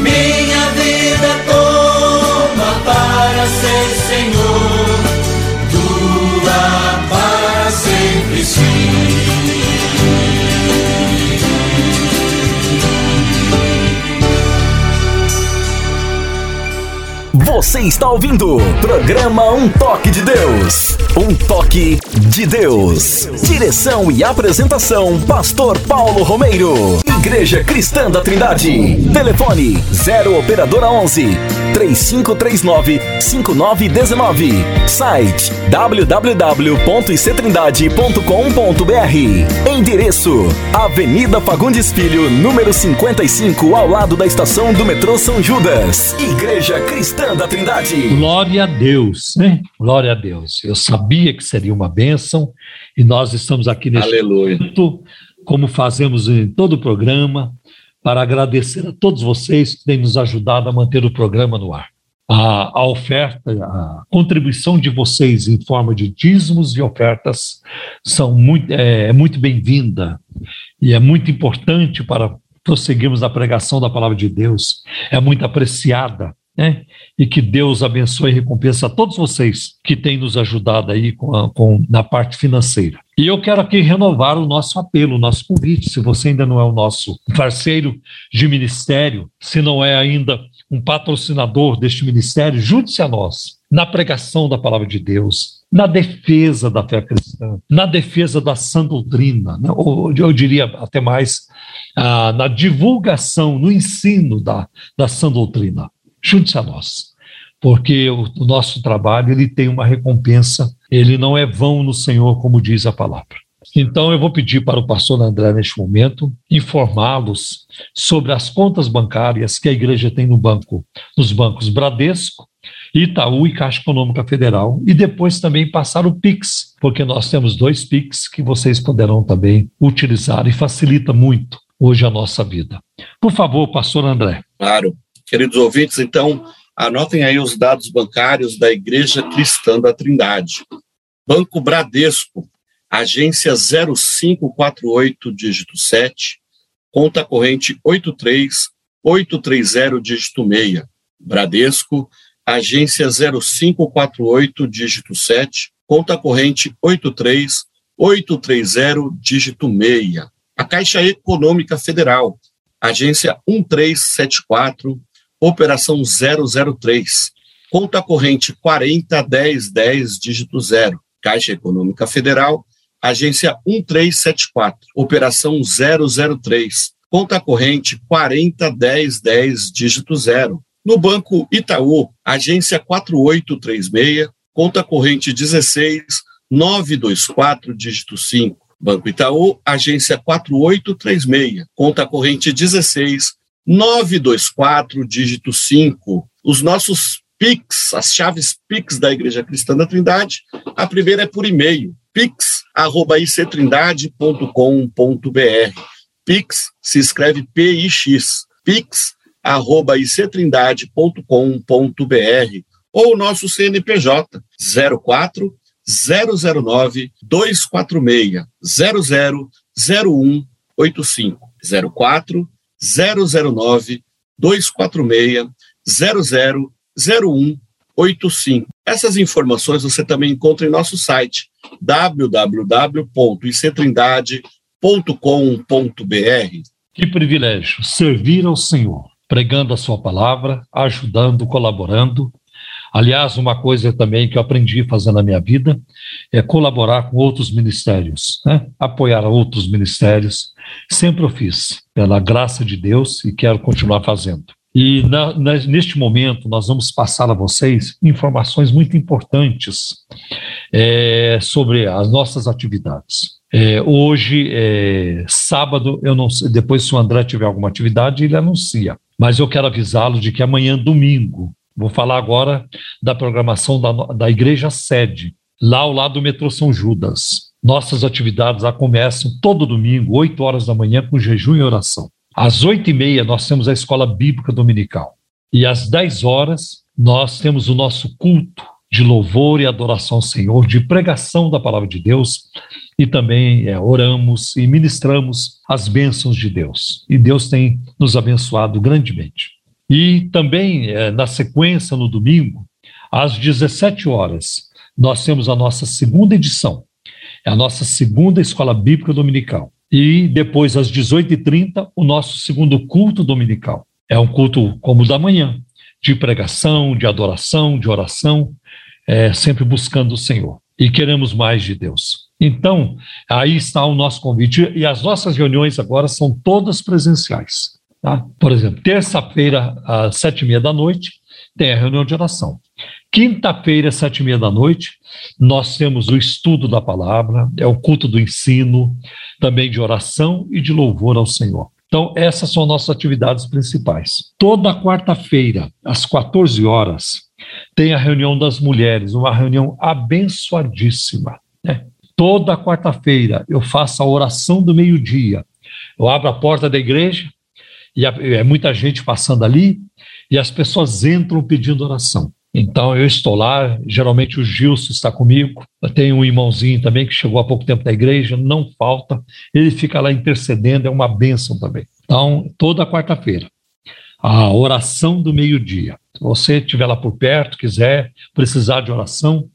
D: Minha vida toma para ser Senhor tua para sempre sim.
A: Você está ouvindo programa Um Toque de Deus. Um toque de Deus. Direção e apresentação: Pastor Paulo Romeiro. Igreja Cristã da Trindade. Telefone 0 operadora 11 3539 5919. Site www.ictrindade.com.br. Endereço: Avenida Fagundes Filho, número 55, ao lado da estação do metrô São Judas. Igreja Cristã da Trindade.
B: Glória a Deus, né? Glória a Deus. Eu sabia que seria uma bênção e nós estamos aqui neste
C: Aleluia.
B: momento, como fazemos em todo o programa, para agradecer a todos vocês que têm nos ajudado a manter o programa no ar. A, a oferta, a contribuição de vocês em forma de dízimos e ofertas são muito, é, é muito bem-vinda e é muito importante para prosseguirmos a pregação da palavra de Deus. É muito apreciada né? E que Deus abençoe e recompensa a todos vocês que têm nos ajudado aí com, a, com, na parte financeira. E eu quero aqui renovar o nosso apelo, o nosso convite. Se você ainda não é o nosso parceiro de ministério, se não é ainda um patrocinador deste ministério, junte-se a nós na pregação da palavra de Deus, na defesa da fé cristã, na defesa da sã doutrina, né? ou eu diria até mais, ah, na divulgação, no ensino da, da sã doutrina junte-se a nós, porque o, nosso trabalho ele tem uma recompensa, ele não é vão no Senhor, como diz a palavra. Então eu vou pedir para o pastor André neste momento informá-los sobre as contas bancárias que a igreja tem no banco, nos bancos Bradesco, Itaú e Caixa Econômica Federal, e depois também passar o Pix, porque nós temos dois Pix que vocês poderão também utilizar e facilita muito hoje a nossa vida. Por favor, pastor André.
C: Claro. Queridos ouvintes, então, Anotem aí os dados bancários da Igreja Cristã da Trindade. Banco Bradesco, agência 0548, dígito 7, conta corrente 83830, dígito 6. Bradesco, agência 0548, dígito 7, conta corrente 83830, dígito 6. A Caixa Econômica Federal, agência 1374, operação 003, conta corrente 401010, dígito 0, Caixa Econômica Federal, agência 1374, operação 003, conta corrente 401010, dígito 0. No Banco Itaú, agência 4836, conta corrente 16924, dígito 5. Banco Itaú, agência 4836, conta corrente 16 924, dígito 5. Os nossos PIX, as chaves PIX da Igreja Cristã da Trindade. A primeira é por e-mail, pix@ictrindade.com.br. Pix se escreve P-I-X. pix@ictrindade.com.br ou o nosso CNPJ 04 009 246 000185 04 009 246 000185. Essas informações você também encontra em nosso site www.ictrindade.com.br.
B: Que privilégio servir ao Senhor, pregando a sua palavra, ajudando, colaborando. Aliás, uma coisa também que eu aprendi fazendo na minha vida é colaborar com outros ministérios, né? apoiar outros ministérios. Sempre eu fiz, pela graça de Deus, e quero continuar fazendo. E na, na, neste momento, nós vamos passar a vocês informações muito importantes é, sobre as nossas atividades. É, hoje, é, sábado, eu não depois se o André tiver alguma atividade, ele anuncia. Mas eu quero avisá-lo de que amanhã, domingo, vou falar agora da programação da, da igreja sede, lá ao lado do metrô São Judas. Nossas atividades lá começam todo domingo, 8 horas da manhã, com jejum e oração. Às oito e meia, nós temos a escola bíblica dominical. E às dez horas, nós temos o nosso culto de louvor e adoração ao Senhor, de pregação da palavra de Deus, e também é, oramos e ministramos as bênçãos de Deus. E Deus tem nos abençoado grandemente. E também, é, na sequência, no domingo, às 17 horas, nós temos a nossa segunda edição, a nossa segunda escola bíblica dominical. E depois, às 18h30, o nosso segundo culto dominical. É um culto como o da manhã, de pregação, de adoração, de oração, é, sempre buscando o Senhor. E queremos mais de Deus. Então, aí está o nosso convite. E as nossas reuniões agora são todas presenciais. Tá? Por exemplo, terça-feira, às sete e meia da noite, tem a reunião de oração. Quinta-feira, sete e meia da noite, nós temos o estudo da palavra, é o culto do ensino, também de oração e de louvor ao Senhor. Então, essas são nossas atividades principais. Toda quarta-feira, às 14 horas, tem a reunião das mulheres, uma reunião abençoadíssima. Né? Toda quarta-feira eu faço a oração do meio-dia. Eu abro a porta da igreja e é muita gente passando ali e as pessoas entram pedindo oração. Então eu estou lá, geralmente o Gilson está comigo, tem um irmãozinho também que chegou há pouco tempo da igreja, não falta, ele fica lá intercedendo, é uma bênção também. Então, toda quarta-feira, a oração do meio-dia. Se você estiver lá por perto, quiser, precisar de oração,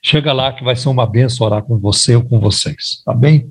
B: chega lá que vai ser uma bênção orar com você ou com vocês, tá bem?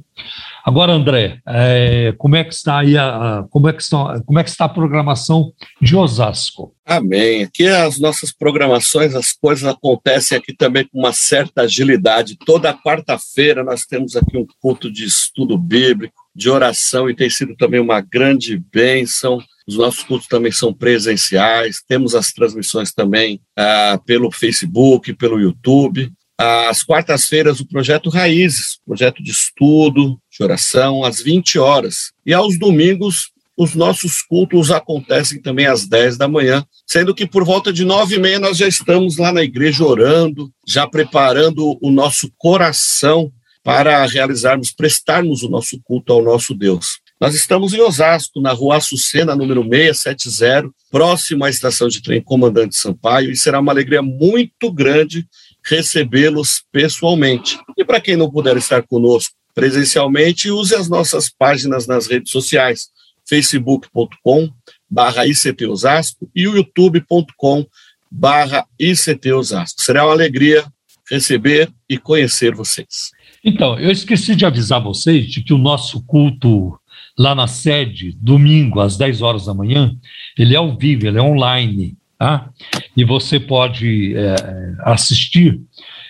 B: Agora, André, é, como é que está aí a, como é que está, como é que está a programação de Osasco?
C: Amém. Aqui as nossas programações, as coisas acontecem aqui também com uma certa agilidade. Toda quarta-feira nós temos aqui um culto de estudo bíblico, de oração e tem sido também uma grande bênção. Os nossos cultos também são presenciais, temos as transmissões também ah, pelo Facebook, pelo YouTube. Às quartas-feiras, o projeto Raízes, projeto de estudo, de oração, às 20 horas. E aos domingos, os nossos cultos acontecem também às 10 da manhã, sendo que por volta de nove e meia nós já estamos lá na igreja orando, já preparando o nosso coração para realizarmos, prestarmos o nosso culto ao nosso Deus. Nós estamos em Osasco, na rua Açucena, número 670, próximo à estação de trem Comandante Sampaio, e será uma alegria muito grande recebê-los pessoalmente. E para quem não puder estar conosco presencialmente, use as nossas páginas nas redes sociais, facebook.com barra ICT Osasco e o youtube.com barra ICT Osasco. Será uma alegria receber e conhecer vocês.
B: Então, eu esqueci de avisar vocês de que o nosso culto lá na sede, domingo, às 10 horas da manhã, ele é ao vivo, ele é online, tá? E você pode é, assistir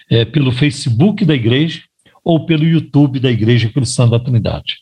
B: é, pelo Facebook da igreja ou pelo YouTube da Igreja Cristã da Trindade.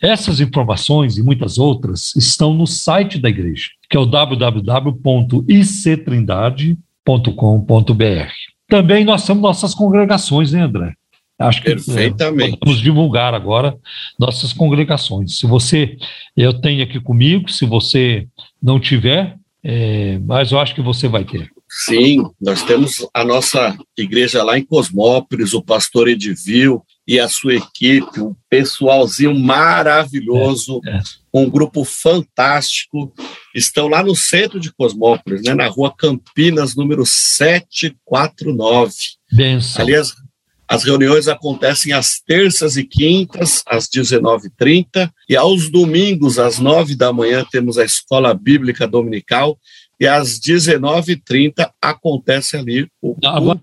B: Essas informações e muitas outras estão no site da igreja, que é o www.ictrindade.com.br. Também nós temos nossas congregações, né, André?
C: Acho que Perfeitamente.
B: vamos divulgar agora nossas congregações. Se você, eu tenho aqui comigo, se você não tiver, é, mas eu acho que você vai ter.
C: Sim, nós temos a nossa igreja lá em Cosmópolis, o pastor Edivil e a sua equipe, um pessoalzinho maravilhoso, é, é. um grupo fantástico. Estão lá no centro de Cosmópolis, né, na rua Campinas, número 749.
B: Benção.
C: Aliás, as reuniões acontecem às terças e quintas, às 19h30, e aos domingos, às 9 da manhã, temos a Escola Bíblica Dominical, e às 19h30 acontece ali o
B: Agora,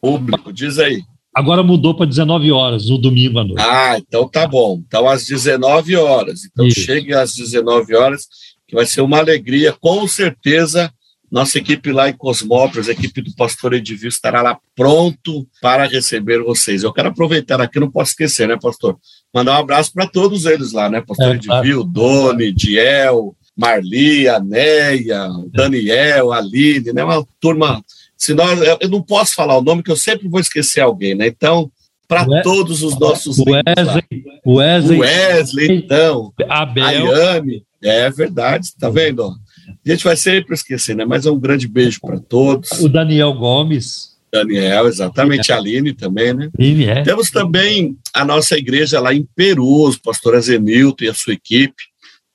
C: público. Diz aí.
B: Agora mudou para 19 horas, no domingo à noite.
C: Ah, então tá bom. Então às 19 horas. Então Isso. chegue às 19 horas, que vai ser uma alegria, com certeza nossa equipe lá em Cosmópolis, a equipe do pastor Edivio estará lá pronto para receber vocês. Eu quero aproveitar aqui, não posso esquecer, né, pastor? Mandar um abraço para todos eles lá, né? Pastor é, Edivio, Doni, Diel, Marli, Aneia, Daniel, Aline, né? Uma turma. Se nós, eu não posso falar o nome, que eu sempre vou esquecer alguém, né? Então, para todos os nossos
B: Wesley, Wesley,
C: Wesley, então,
B: Abel,
C: Ayane, é verdade, tá vendo? A gente vai sempre esquecer, né? Mas é um grande beijo para todos.
B: O Daniel Gomes.
C: Daniel, exatamente, a Aline também, né?
B: Aline, é.
C: Temos também a nossa igreja lá em Peru, o pastor Zenilton e a sua equipe.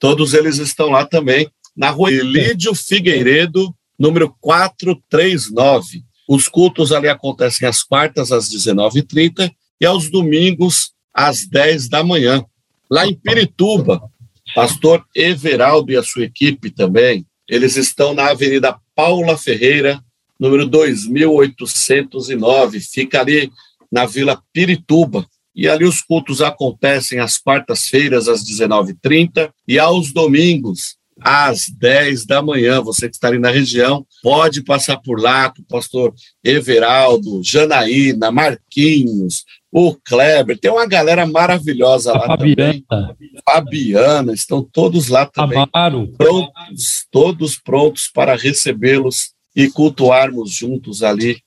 C: Todos eles estão lá também, na rua Elídio Figueiredo, número 439. Os cultos ali acontecem às quartas, às 19h30 e aos domingos, às 10 da manhã. Lá em Pirituba, pastor Everaldo e a sua equipe também, eles estão na Avenida Paula Ferreira, número 2809, fica ali na Vila Pirituba. E ali os cultos acontecem às quartas-feiras, às 19h30, e aos domingos, às 10 da manhã. Você que está ali na região, pode passar por lá com o pastor Everaldo, Janaína, Marquinhos, o Kleber. Tem uma galera maravilhosa lá Fabiana. também. Fabiana, estão todos lá também.
B: Amaro.
C: Prontos, todos prontos para recebê-los e cultuarmos juntos ali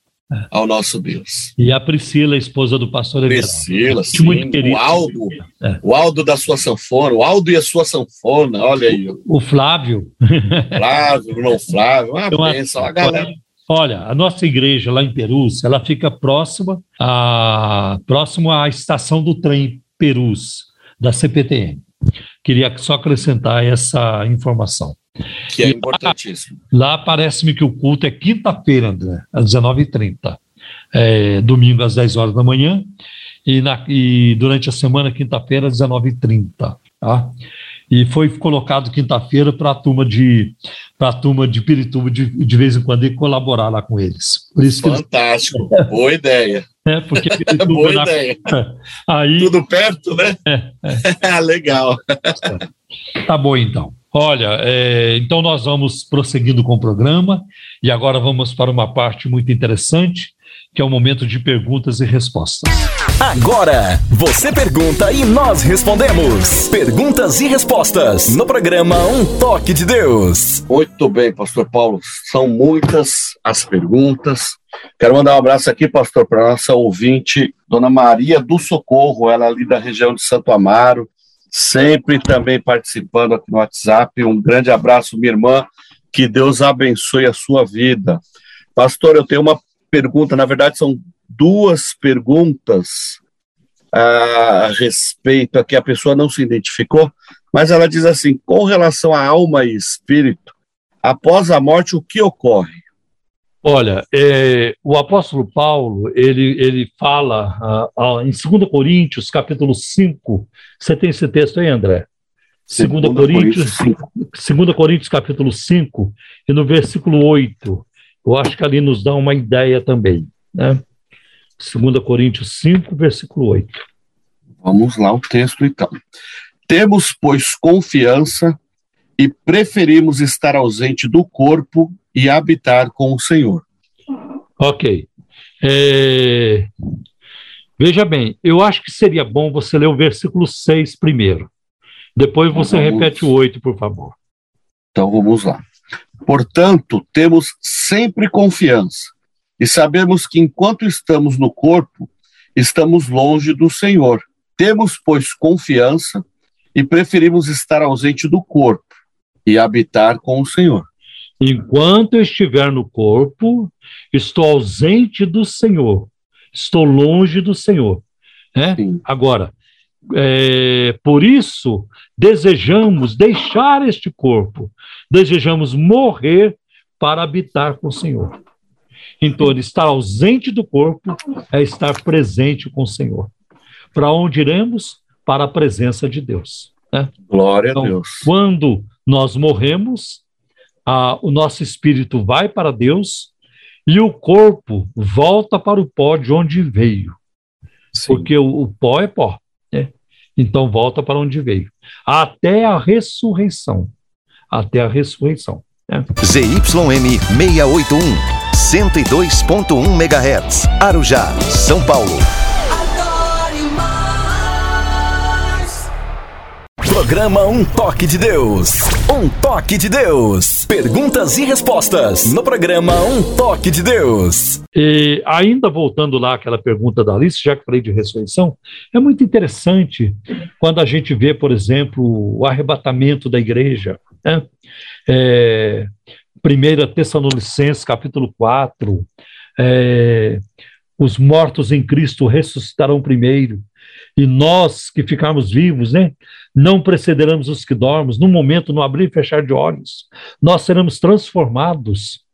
C: ao nosso Deus.
B: E a Priscila, esposa do pastor
C: Everaldo. Priscila, sim, muito querido. o Aldo, é. o Aldo da sua sanfona, o Aldo e a sua sanfona, olha aí.
B: O Flávio.
C: Flávio, o irmão Flávio, uma então, bênção, a galera.
B: Olha, a nossa igreja lá em Perus, ela fica próxima a, próximo à estação do trem Perus, da CPTM. Queria só acrescentar essa informação.
C: Que é importantíssimo.
B: Lá, lá parece-me que o culto é quinta-feira, André, às 19h30. É, domingo às 10 horas da manhã e, na, e durante a semana, quinta-feira, às 19h30. Tá? E foi colocado quinta-feira para a turma de para a turma de Pirituba de, de vez em quando e colaborar lá com eles.
C: Por isso Fantástico, eles... boa ideia.
B: É, porque
C: boa na... ideia. Aí... Tudo perto, né? É, é. Legal.
B: Tá bom, então. Olha, é, então nós vamos prosseguindo com o programa e agora vamos para uma parte muito interessante, que é o momento de perguntas e respostas.
A: Agora, você pergunta e nós respondemos. Perguntas e respostas no programa Um Toque de Deus.
C: Muito bem, Pastor Paulo. São muitas as perguntas. Quero mandar um abraço aqui, pastor, para nossa ouvinte, Dona Maria do Socorro, ela ali da região de Santo Amaro, sempre também participando aqui no WhatsApp. Um grande abraço, minha irmã. Que Deus abençoe a sua vida. Pastor, eu tenho uma pergunta, na verdade são duas perguntas a respeito a que a pessoa não se identificou, Mas ela diz assim: com relação à alma e espírito, após a morte, o que ocorre?
B: Olha, é, o apóstolo Paulo, ele, ele fala uh, uh, em 2 Coríntios, capítulo 5, você tem esse texto aí, André? 2 Coríntios, 2 Coríntios, capítulo 5, e no versículo 8, eu acho que ali nos dá uma ideia também, né? 2 Coríntios 5, versículo 8.
C: Vamos lá o texto então. Temos, pois, confiança e preferimos estar ausente do corpo e habitar com o Senhor.
B: Ok. É... Veja bem, eu acho que seria bom você ler o versículo 6 primeiro. Depois você vamos... repete o 8, por favor.
C: Então vamos lá. Portanto, temos sempre confiança e sabemos que enquanto estamos no corpo, estamos longe do Senhor. Temos, pois, confiança e preferimos estar ausente do corpo e habitar com o Senhor.
B: Enquanto eu estiver no corpo, estou ausente do Senhor, estou longe do Senhor. Né? Agora, é, por isso, desejamos deixar este corpo, desejamos morrer para habitar com o Senhor. Então, estar ausente do corpo é estar presente com o Senhor. Para onde iremos? Para a presença de Deus. Né?
C: Glória então, a Deus.
B: Quando nós morremos, a, o nosso espírito vai para Deus e o corpo volta para o pó de onde veio. Sim. Porque o, o, pó é pó. Né? Então volta para onde veio. Até a ressurreição. Até a ressurreição. Né?
A: ZYM 681, 102.1 MHz, Arujá, São Paulo. Programa Um Toque de Deus. Um Toque de Deus. Perguntas e respostas no programa Um Toque de Deus.
B: E ainda voltando lá àquela pergunta da Alice, já que falei de ressurreição, é muito interessante quando a gente vê, por exemplo, o arrebatamento da igreja. Né? É, 1 Tessalonicenses, capítulo 4, é, os mortos em Cristo ressuscitarão primeiro, e nós que ficarmos vivos, né, não precederemos os que dormem, no momento, no abrir e fechar de olhos, nós seremos transformados,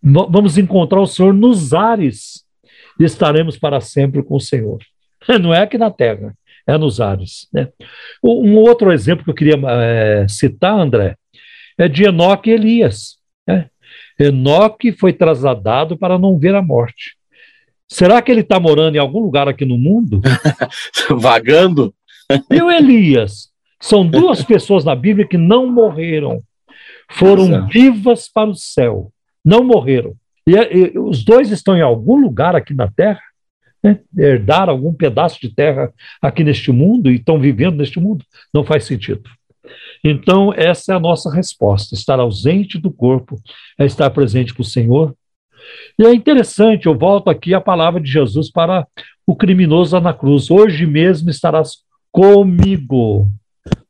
B: vamos encontrar o Senhor nos ares e estaremos para sempre com o Senhor. Não é aqui na terra, é nos ares. Né? Um outro exemplo que eu queria é, citar, André, é de Enoque e Elias. Né? Enoque foi trasladado para não ver a morte. Será que ele está morando em algum lugar aqui no mundo?
C: Vagando?
B: E o Elias? São duas pessoas na Bíblia que não morreram. Foram Exato. vivas para o céu. Não morreram. E, e, os dois estão em algum lugar aqui na Terra, né? herdaram algum pedaço de terra aqui neste mundo e estão vivendo neste mundo. Não faz sentido. Então, essa é a nossa resposta. Estar ausente do corpo é estar presente com o Senhor. E é interessante, eu volto aqui a palavra de Jesus para o criminoso na cruz. Hoje mesmo estarás comigo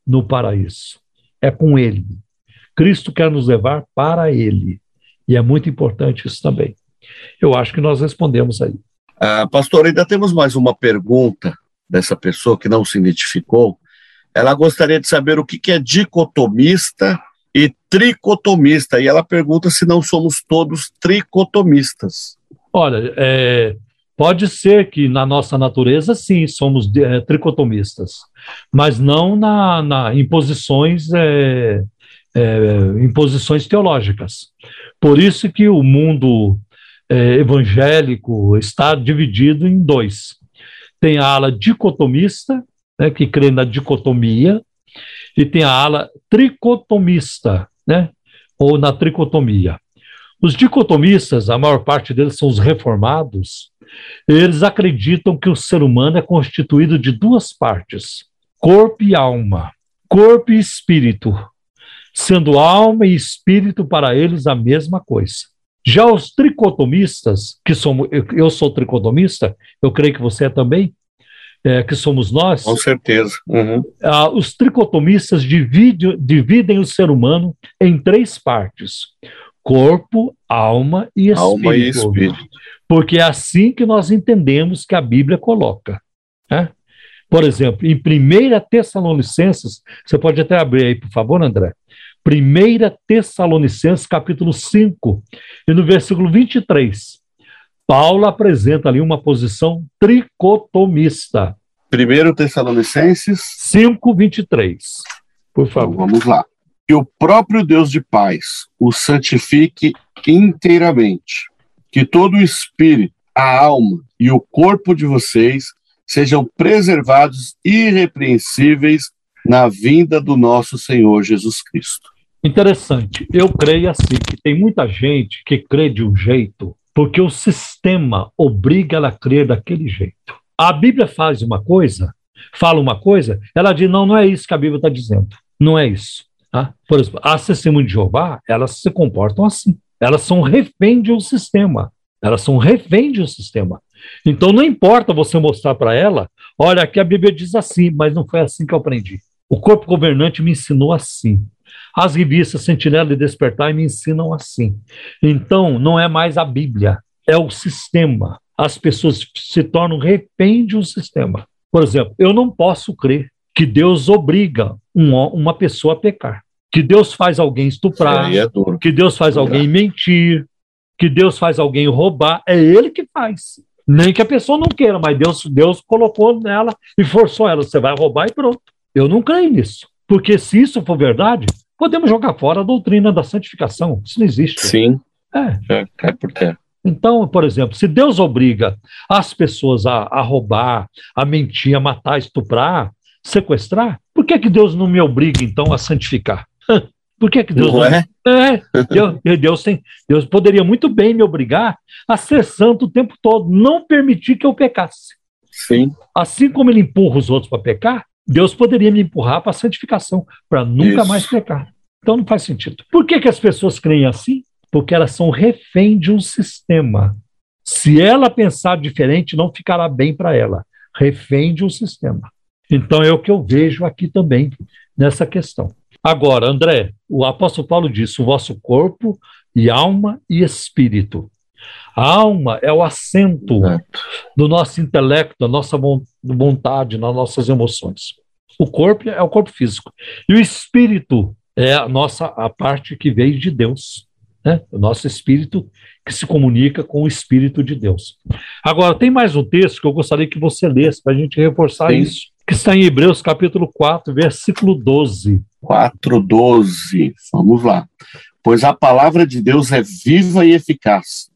B: no paraíso. É com Ele. Cristo quer nos levar para Ele. E é muito importante isso também. Eu acho que nós respondemos aí.
C: Ah, pastor, ainda temos mais uma pergunta dessa pessoa que não se identificou ela gostaria de saber o que, é dicotomista e tricotomista. E ela pergunta se não somos todos tricotomistas.
B: Olha, é, pode ser que na nossa natureza, sim, somos é, tricotomistas, mas não na, na em, posições, é, é, teológicas. Por isso que o mundo é, evangélico está dividido em dois. Tem a ala dicotomista né, que crê na dicotomia, e tem a ala tricotomista, né, ou na tricotomia. Os dicotomistas, a maior parte deles são os reformados, eles acreditam que o ser humano é constituído de duas partes, corpo e alma, corpo e espírito, sendo alma e espírito para eles a mesma coisa. Já os tricotomistas, que somos, eu sou tricotomista, eu creio que você é também, é, que somos nós.
C: Com certeza. Uhum.
B: Ah, os tricotomistas dividem, dividem o ser humano em três partes: corpo, alma e espírito. Alma e espírito. Porque é assim que nós entendemos que a Bíblia coloca. Né? Por exemplo, em 1 Tessalonicenses, você pode até abrir aí, por favor, André. 1 Tessalonicenses, capítulo 5, e no versículo 23. Paulo apresenta ali uma posição tricotomista.
C: 1 Tessalonicenses
B: 5, 23. Por favor.
C: Então, vamos lá. Que o próprio Deus de paz o santifique inteiramente. Que todo o espírito, a alma e o corpo de vocês sejam preservados irrepreensíveis na vinda do nosso Senhor Jesus Cristo.
B: Interessante. Eu creio assim que tem muita gente que crê de um jeito porque o sistema obriga ela a crer daquele jeito. A Bíblia faz uma coisa, fala uma coisa, ela diz: não, não é isso que a Bíblia está dizendo. Não é isso. Tá? Por exemplo, as testemunhas de Jeová, elas se comportam assim. Elas são refém de um sistema. Elas são refém de um sistema. Então não importa você mostrar para ela, olha, aqui a Bíblia diz assim, mas não foi assim que eu aprendi. O corpo governante me ensinou assim. As revistas Sentinela e Despertar me ensinam assim. Então, não é mais a Bíblia, é o sistema. As pessoas se tornam refém de um sistema. Por exemplo, eu não posso crer que Deus obriga um, uma pessoa a pecar. Que Deus faz alguém estuprar, é que Deus faz alguém mentir, que Deus faz alguém roubar. É Ele que faz. Nem que a pessoa não queira, mas Deus, Deus colocou nela e forçou ela. Você vai roubar e pronto. Eu não creio nisso. Porque se isso for verdade, podemos jogar fora a doutrina da santificação. Isso não existe.
C: Sim. É. Já cai por terra.
B: Então, por exemplo, se Deus obriga as pessoas a, a roubar, a mentir, a matar, a estuprar, sequestrar, por que, que Deus não me obriga, então, a santificar? Por que, que Deus não,
C: não é?
B: é Deus, Deus, tem, Deus poderia muito bem me obrigar a ser santo o tempo todo, não permitir que eu pecasse.
C: Sim.
B: Assim como ele empurra os outros para pecar, Deus poderia me empurrar para a santificação, para nunca Isso. mais pecar. Então não faz sentido. Por que, que as pessoas creem assim? Porque elas são refém de um sistema. Se ela pensar diferente, não ficará bem para ela. Refém de um sistema. Então é o que eu vejo aqui também nessa questão. Agora, André, o apóstolo Paulo disse: o vosso corpo e alma e espírito. A alma é o assento do nosso intelecto, da nossa vontade, nas nossas emoções. O corpo é o corpo físico. E o espírito é a nossa a parte que veio de Deus, né? O nosso espírito que se comunica com o espírito de Deus. Agora, tem mais um texto que eu gostaria que você lesse para a gente reforçar Sim. isso, que está em Hebreus capítulo 4, versículo 12.
C: 4, 12. Vamos lá. Pois a palavra de Deus é viva e eficaz,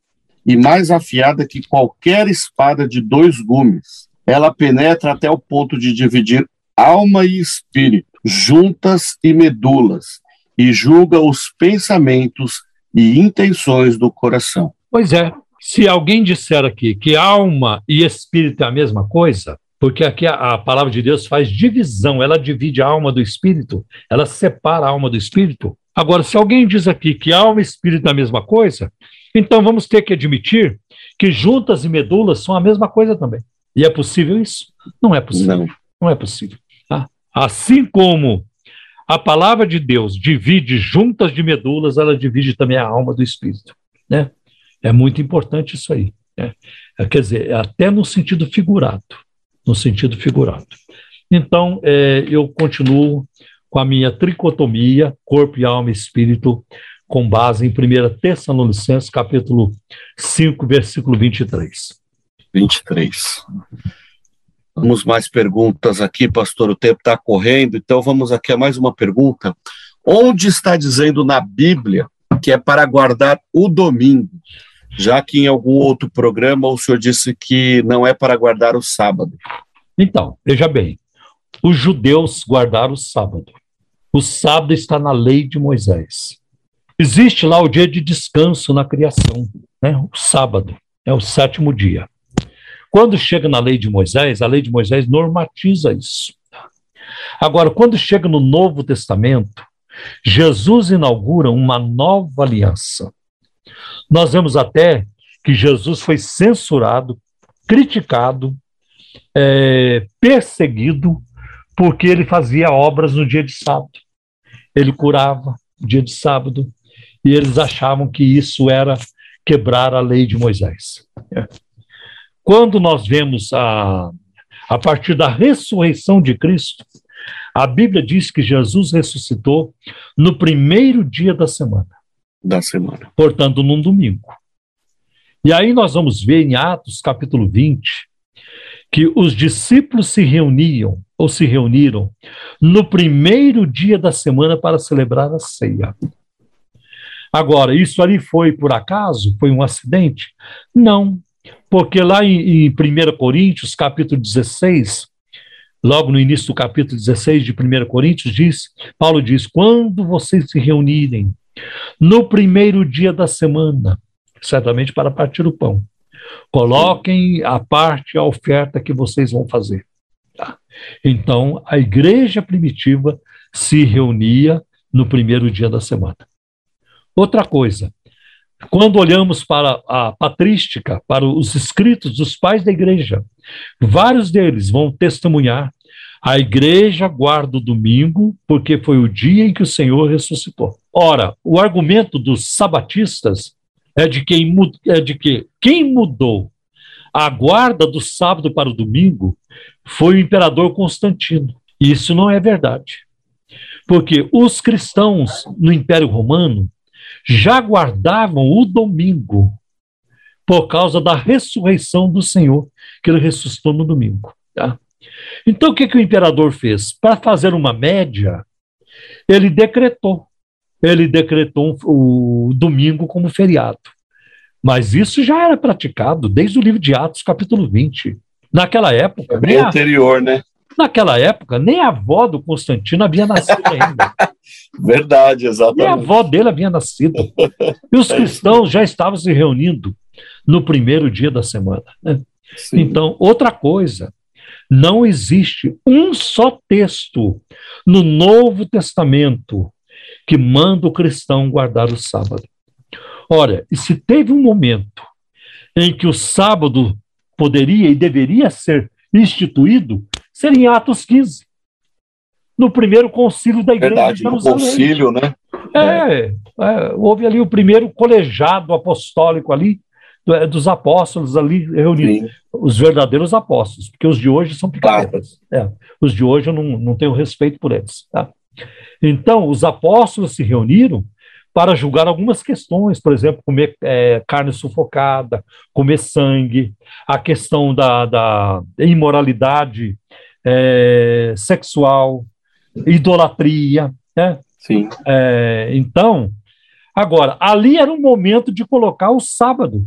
C: e mais afiada que qualquer espada de dois gumes. Ela penetra até o ponto de dividir alma e espírito, juntas e medulas, e julga os pensamentos e intenções do coração.
B: Pois é. Se alguém disser aqui que alma e espírito é a mesma coisa, porque aqui a, a, palavra de Deus faz divisão, ela divide a alma do espírito, ela separa a alma do espírito. Agora, se alguém diz aqui que alma e espírito é a mesma coisa, então vamos ter que admitir que juntas e medulas são a mesma coisa também. E é possível isso? Não é possível. Não, não é possível. Tá? Assim como a palavra de Deus divide juntas de medulas, ela divide também a alma do espírito. Né? É muito importante isso aí. Né? Quer dizer, até no sentido figurado. No sentido figurado. Então, é, eu continuo com a minha tricotomia, corpo e alma e espírito, com base em 1 Tessalonicenses, capítulo 5, versículo 23.
C: 23. Vamos mais perguntas aqui, pastor. O tempo está correndo, então vamos aqui a mais uma pergunta. Onde está dizendo na Bíblia que é para guardar o domingo? Já que em algum outro programa o senhor disse que não é para guardar o sábado.
B: Então, veja bem, os judeus guardaram o sábado. O sábado está na lei de Moisés. Existe lá o dia de descanso na criação, né? o sábado, é o sétimo dia. Quando chega na lei de Moisés, a lei de Moisés normatiza isso. Agora, quando chega no Novo Testamento, Jesus inaugura uma nova aliança. Nós vemos até que Jesus foi censurado, criticado, é, perseguido, porque ele fazia obras no dia de sábado. Ele curava no dia de sábado, e eles achavam que isso era quebrar a lei de Moisés. Quando nós vemos a, a partir da ressurreição de Cristo, a Bíblia diz que Jesus ressuscitou no primeiro dia da semana.
C: Da semana.
B: Portanto, num domingo. E aí nós vamos ver em Atos capítulo 20 que os discípulos se reuniam ou se reuniram no primeiro dia da semana para celebrar a ceia. Agora, isso ali foi por acaso? Foi um acidente? Não, porque lá em, em 1 Coríntios, capítulo 16, logo no início do capítulo 16 de 1 Coríntios, diz, Paulo diz: quando vocês se reunirem no primeiro dia da semana, certamente para partir o pão, coloquem à parte a oferta que vocês vão fazer. Tá? Então, a igreja primitiva se reunia no primeiro dia da semana. Outra coisa, quando olhamos para a patrística, para os escritos dos pais da igreja, vários deles vão testemunhar a igreja guarda o domingo porque foi o dia em que o Senhor ressuscitou. Ora, o argumento dos sabatistas é de, é de que quem mudou a guarda do sábado para o domingo foi o imperador Constantino. Isso não é verdade. Porque os cristãos no Império Romano já guardavam o domingo por causa da ressurreição do Senhor, que ele ressuscitou no domingo. Tá? Então, o que, que o imperador fez? Para fazer uma média, ele decretou. Ele decretou o domingo como feriado. Mas isso já era praticado desde o livro de Atos, capítulo 20. Naquela época.
C: É bem anterior, né?
B: Naquela época, nem a avó do Constantino havia nascido ainda.
C: Verdade, exatamente. Nem
B: a avó dele havia nascido. E os cristãos já estavam se reunindo no primeiro dia da semana. Né? Então, outra coisa, não existe um só texto no Novo Testamento que manda o cristão guardar o sábado. Ora, e se teve um momento em que o sábado poderia e deveria ser instituído, seria em Atos 15, no primeiro concílio da Igreja
C: Verdade, de Jerusalém. concílio, né?
B: É, é, houve ali o primeiro colegiado apostólico ali, é, dos apóstolos ali reunidos, Sim. os verdadeiros apóstolos, porque os de hoje são picaretas. É, os de hoje eu não, não tenho respeito por eles. Tá? Então, os apóstolos se reuniram para julgar algumas questões, por exemplo, comer é, carne sufocada, comer sangue, a questão da, da imoralidade é, sexual, idolatria. Né?
C: Sim.
B: É, então, agora, ali era um momento de colocar o sábado.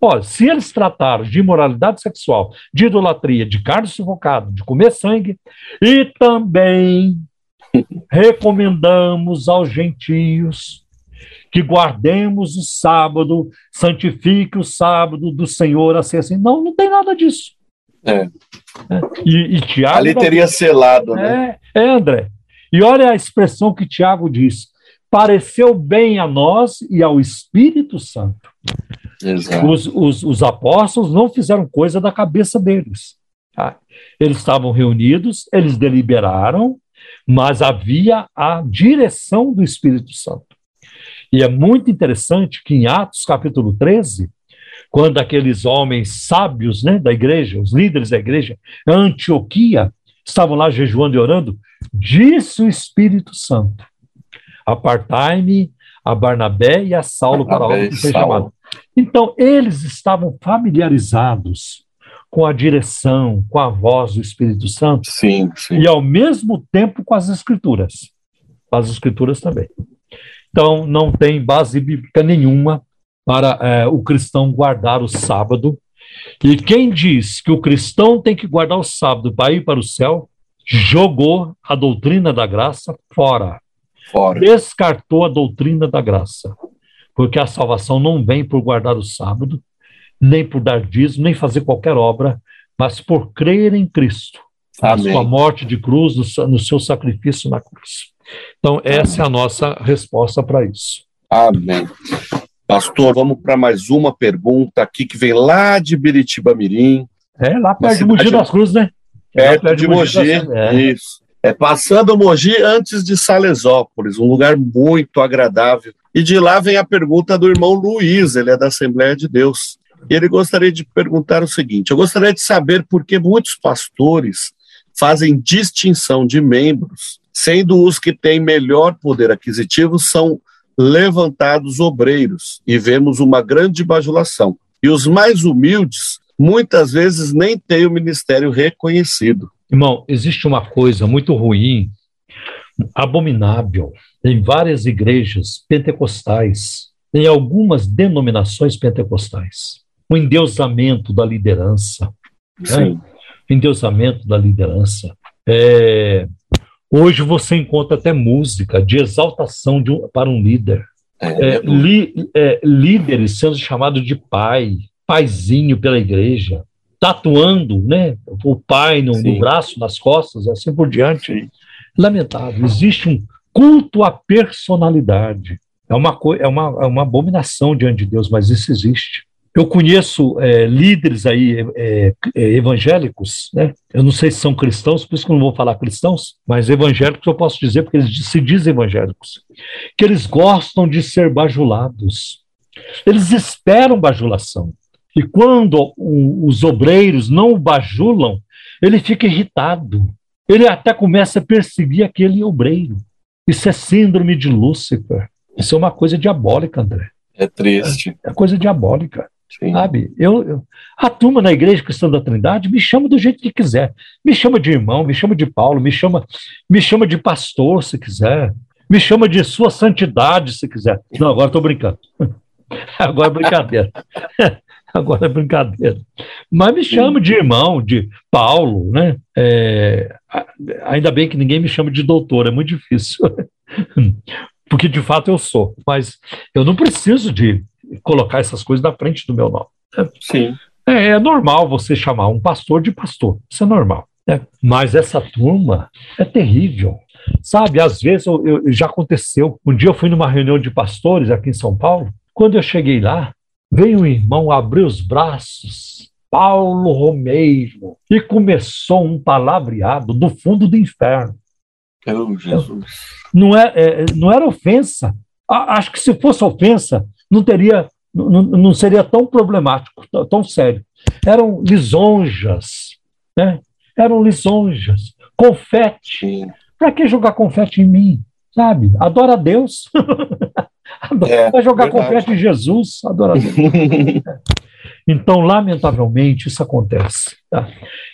B: Olha, se eles trataram de imoralidade sexual, de idolatria, de carne sufocada, de comer sangue, e também recomendamos aos gentios que guardemos o sábado, santifique o sábado do Senhor a ser assim. Não, não tem nada disso.
C: É. é.
B: E, e Tiago.
C: Ali teria selado, né?
B: É, é, André. E olha a expressão que Tiago diz: pareceu bem a nós e ao Espírito Santo. Os, os, os, apóstolos não fizeram coisa da cabeça deles. Tá? Eles estavam reunidos, eles deliberaram, mas havia a direção do Espírito Santo. E é muito interessante que em Atos capítulo 13, quando aqueles homens sábios né, da igreja, os líderes da igreja, Antioquia, estavam lá jejuando e orando, disse o Espírito Santo: Apartai-me a Barnabé e a Saulo para a obra que foi chamado. Então, eles estavam familiarizados com a direção, com a voz do Espírito Santo.
C: Sim, sim.
B: E ao mesmo tempo com as Escrituras. As Escrituras também. Então, não tem base bíblica nenhuma para é, o cristão guardar o sábado. E quem diz que o cristão tem que guardar o sábado para ir para o céu, jogou a doutrina da graça fora.
C: fora.
B: Descartou a doutrina da graça. Porque a salvação não vem por guardar o sábado, nem por dar dízimo, nem fazer qualquer obra, mas por crer em Cristo, Amém. na sua morte de cruz, no, no seu sacrifício na cruz. Então, essa Amém. é a nossa resposta para isso.
C: Amém. Pastor, vamos para mais uma pergunta aqui que vem lá de Biritiba Mirim.
B: É, lá perto de Mogi das Cruzes, né?
C: É perto, de, de Mogi, Mogi é. isso. É passando Mogi antes de Salesópolis, um lugar muito agradável. E de lá vem a pergunta do irmão Luiz, ele é da Assembleia de Deus. E ele gostaria de perguntar o seguinte: eu gostaria de saber por que muitos pastores fazem distinção de membros, sendo os que têm melhor poder aquisitivo são levantados obreiros, e vemos uma grande bajulação. E os mais humildes, muitas vezes, nem têm o ministério reconhecido.
B: Irmão, existe uma coisa muito ruim, abominável, em várias igrejas pentecostais, em algumas denominações pentecostais. O endeusamento da liderança. Né? O endeusamento da liderança. É, hoje você encontra até música de exaltação de um, para um líder. É, é, li, é, líderes sendo chamados de pai, paizinho pela igreja, tatuando né, o pai no, no braço, nas costas, assim por diante. Lamentável. Existe um culto à personalidade. É uma, é, uma, é uma abominação diante de Deus, mas isso existe. Eu conheço é, líderes aí é, é, evangélicos, né? Eu não sei se são cristãos, por isso que eu não vou falar cristãos, mas evangélicos eu posso dizer porque eles se dizem evangélicos, que eles gostam de ser bajulados. Eles esperam bajulação. E quando o, os obreiros não o bajulam, ele fica irritado. Ele até começa a perseguir aquele obreiro. Isso é síndrome de Lúcifer. Isso é uma coisa diabólica, André.
C: É triste.
B: É, é coisa diabólica. Sim. Sabe? Eu, eu, a turma na Igreja Cristã da Trindade me chama do jeito que quiser. Me chama de irmão, me chama de Paulo, me chama, me chama de pastor, se quiser. Me chama de sua santidade, se quiser. Não, agora estou brincando. Agora é brincadeira. Agora é brincadeira. Mas me chama de irmão, de Paulo, né? É, ainda bem que ninguém me chama de doutor, é muito difícil. Porque de fato eu sou. Mas eu não preciso de colocar essas coisas na frente do meu nome.
C: Né? Sim.
B: É, é, normal você chamar um pastor de pastor. Isso é normal. Né? Mas essa turma é terrível. Sabe, às vezes eu, eu, já aconteceu. Um dia eu fui numa reunião de pastores aqui em São Paulo. Quando eu cheguei lá, Veio um irmão abrir os braços, Paulo Romeiro, e começou um palavreado do fundo do inferno.
C: Oh, Jesus.
B: Não, é, é, não era ofensa. Acho que se fosse ofensa, não teria, não, não seria tão problemático, tão sério. Eram lisonjas, né? Eram lisonjas, confete. Para que jogar confete em mim? Sabe? Adora a Deus. É, vai jogar verdade. confete em Jesus, adorador. então, lamentavelmente, isso acontece. Tá?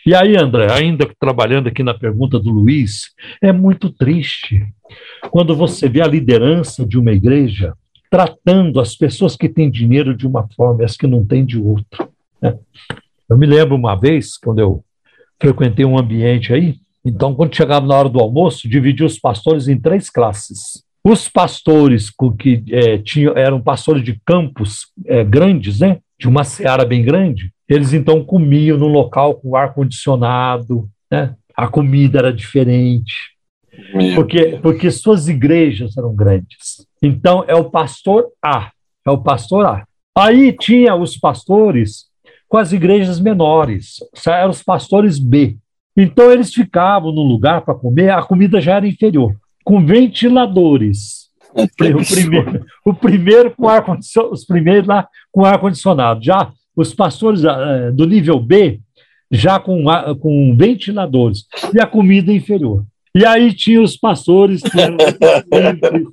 B: E aí, André, ainda trabalhando aqui na pergunta do Luiz, é muito triste quando você vê a liderança de uma igreja tratando as pessoas que têm dinheiro de uma forma e as que não têm de outra. Né? Eu me lembro uma vez, quando eu frequentei um ambiente aí, então, quando chegava na hora do almoço, dividia os pastores em três classes. Os pastores que é, tinham, eram pastores de campos é, grandes, né, de uma seara bem grande, eles então comiam no local com ar condicionado, né, a comida era diferente, porque, porque suas igrejas eram grandes. Então é o pastor A, é o pastor A. Aí tinha os pastores com as igrejas menores, eram os pastores B. Então eles ficavam no lugar para comer, a comida já era inferior com ventiladores. É o primeiro, o primeiro com ar condicionado, os primeiros lá com ar condicionado. Já os pastores uh, do nível B já com, com ventiladores e a comida inferior. E aí tinha os pastores que eram simples,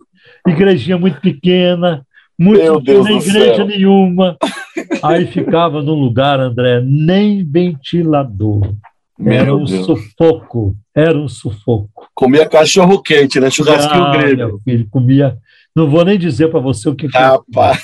B: igrejinha muito pequena, muito Meu nem igreja céu. nenhuma. Aí ficava num lugar, André, nem ventilador. Era um Deus. sufoco, era um sufoco.
C: Comia cachorro quente, né? Churrasquinho ah, grego. Meu
B: filho, comia. Não vou nem dizer para você o que.
C: Rapaz.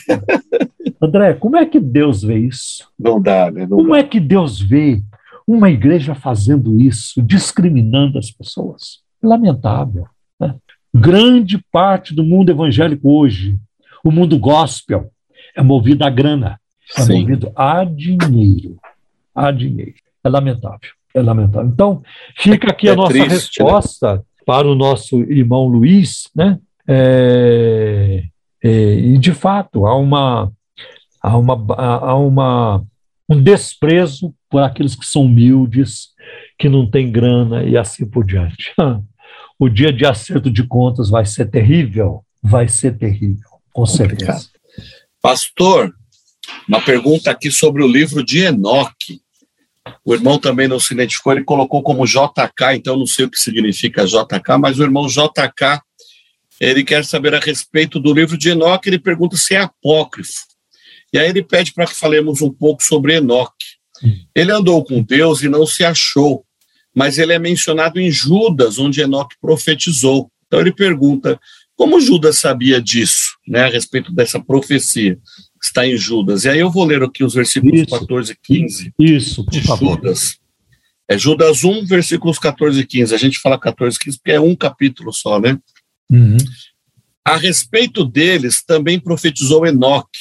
B: André, como é que Deus vê isso?
C: Não dá, né? Não
B: como
C: dá.
B: é que Deus vê uma igreja fazendo isso, discriminando as pessoas? Lamentável. Né? Grande parte do mundo evangélico hoje, o mundo gospel, é movido a grana, é Sim. movido a dinheiro. A dinheiro. É lamentável. É lamentável. Então, fica aqui é, a nossa triste, né? resposta né? para o nosso irmão Luiz, né? É, é, e de fato há uma há uma há uma um desprezo por aqueles que são humildes, que não têm grana e assim por diante. O dia de acerto de contas vai ser terrível, vai ser terrível, com certeza.
C: Pastor, Uma pergunta aqui sobre o livro de Enoque. O irmão também não se identificou, ele colocou como JK, então não sei o que significa JK, mas o irmão JK, ele quer saber a respeito do livro de Enoque, ele pergunta se é apócrifo. E aí ele pede para que falemos um pouco sobre Enoque. Ele andou com Deus e não se achou, mas ele é mencionado em Judas, onde Enoque profetizou. Então ele pergunta: como Judas sabia disso, né, a respeito dessa profecia? Está em Judas. E aí eu vou ler aqui os versículos Isso. 14 e 15
B: Isso,
C: de Judas. É Judas 1, versículos 14 e 15. A gente fala 14 e 15 porque é um capítulo só, né? Uhum. A respeito deles também profetizou Enoque,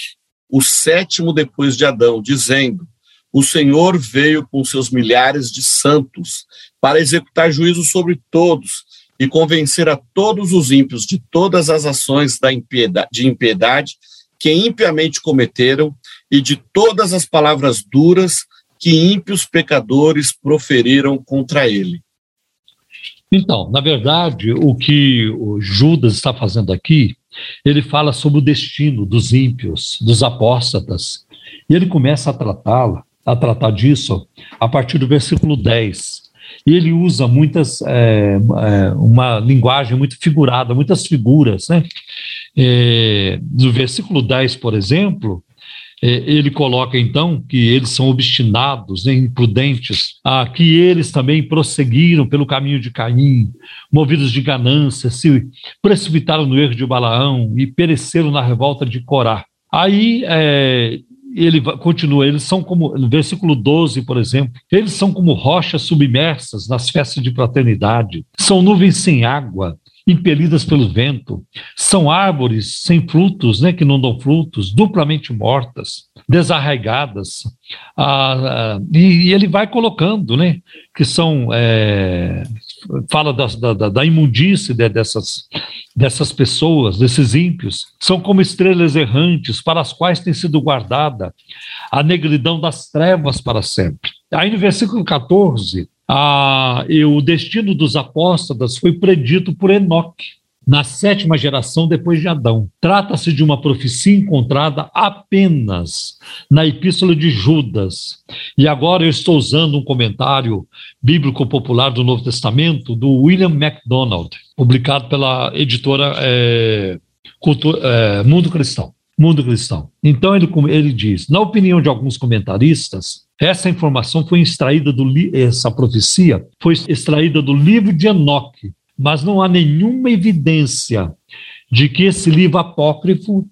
C: o sétimo depois de Adão, dizendo: O Senhor veio com seus milhares de santos para executar juízo sobre todos e convencer a todos os ímpios de todas as ações da impiedade, de impiedade que impiamente cometeram e de todas as palavras duras que ímpios pecadores proferiram contra ele.
B: Então, na verdade, o que o Judas está fazendo aqui, ele fala sobre o destino dos ímpios, dos apóstatas, e ele começa a tratá-la, a tratar disso a partir do versículo 10 e ele usa muitas, é, é, uma linguagem muito figurada, muitas figuras, né? É, no versículo 10, por exemplo, é, ele coloca então que eles são obstinados, né, imprudentes, ah, que eles também prosseguiram pelo caminho de Caim, movidos de ganância, se precipitaram no erro de Balaão e pereceram na revolta de Corá. Aí é, ele continua, eles são como, no versículo 12, por exemplo, eles são como rochas submersas nas festas de fraternidade, são nuvens sem água, impelidas pelo vento, são árvores sem frutos, né, que não dão frutos, duplamente mortas, desarraigadas, ah, ah, e, e, ele vai colocando, né, que são, é, fala da, da, da imundície de, dessas, dessas pessoas, desses ímpios, são como estrelas errantes para as quais tem sido guardada a negridão das trevas para sempre. Aí no versículo 14, a, e o destino dos apóstolos foi predito por Enoque, na sétima geração depois de Adão. Trata-se de uma profecia encontrada apenas na Epístola de Judas. E agora eu estou usando um comentário bíblico popular do Novo Testamento do William MacDonald, publicado pela editora é, Cultura, é, Mundo Cristão. Mundo Cristão. Então ele, ele diz, na opinião de alguns comentaristas, essa informação foi extraída do essa profecia foi extraída do livro de Enoque, mas não há nenhuma evidência de que esse livro apócrifo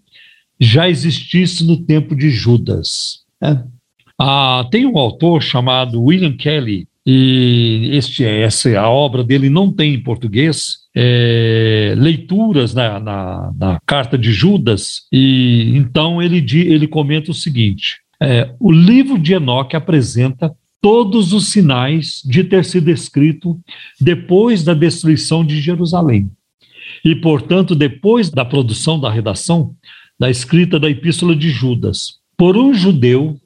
B: já existisse no tempo de Judas. Né? Ah, tem um autor chamado William Kelly, e este, essa a obra dele não tem em português, é, leituras na, na, na, carta de Judas, e então ele, ele comenta o seguinte: é, o livro de Enoque apresenta todos os sinais de ter sido escrito depois da destruição de Jerusalém. E, portanto, depois da produção da redação da escrita da Epístola de Judas, por um judeu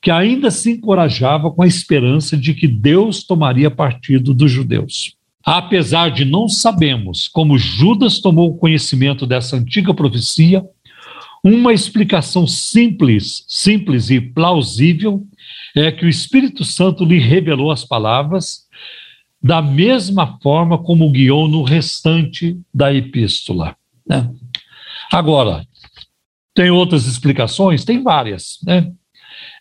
B: que ainda se encorajava com a esperança de que Deus tomaria partido dos judeus. Apesar de não sabemos como Judas tomou conhecimento dessa antiga profecia, uma explicação simples, simples e plausível é que o Espírito Santo lhe revelou as palavras da mesma forma como guiou no restante da epístola. Né? Agora, tem outras explicações? Tem várias. Né?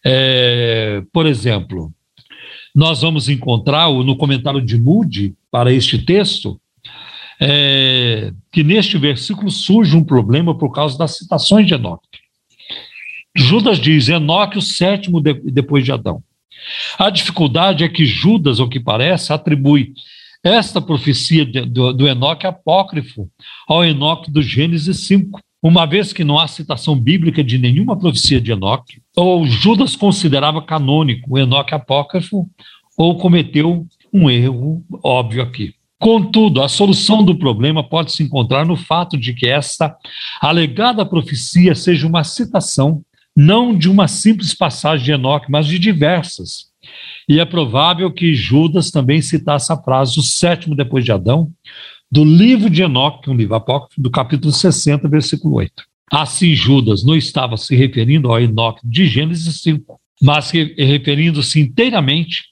B: É, por exemplo, nós vamos encontrar no comentário de Moody para este texto é, que neste versículo surge um problema por causa das citações de Enoque. Judas diz: Enoque, o sétimo de, depois de Adão. A dificuldade é que Judas, ao que parece, atribui esta profecia de, do, do Enoque apócrifo ao Enoque do Gênesis 5, uma vez que não há citação bíblica de nenhuma profecia de Enoque, ou Judas considerava canônico o Enoque apócrifo, ou cometeu um erro óbvio aqui. Contudo, a solução do problema pode se encontrar no fato de que esta alegada profecia seja uma citação não de uma simples passagem de Enoque, mas de diversas. E é provável que Judas também citasse a frase, o sétimo depois de Adão, do livro de Enoque, um livro apócrifo, do capítulo 60, versículo 8. Assim, Judas não estava se referindo ao Enoque de Gênesis 5, mas referindo-se inteiramente,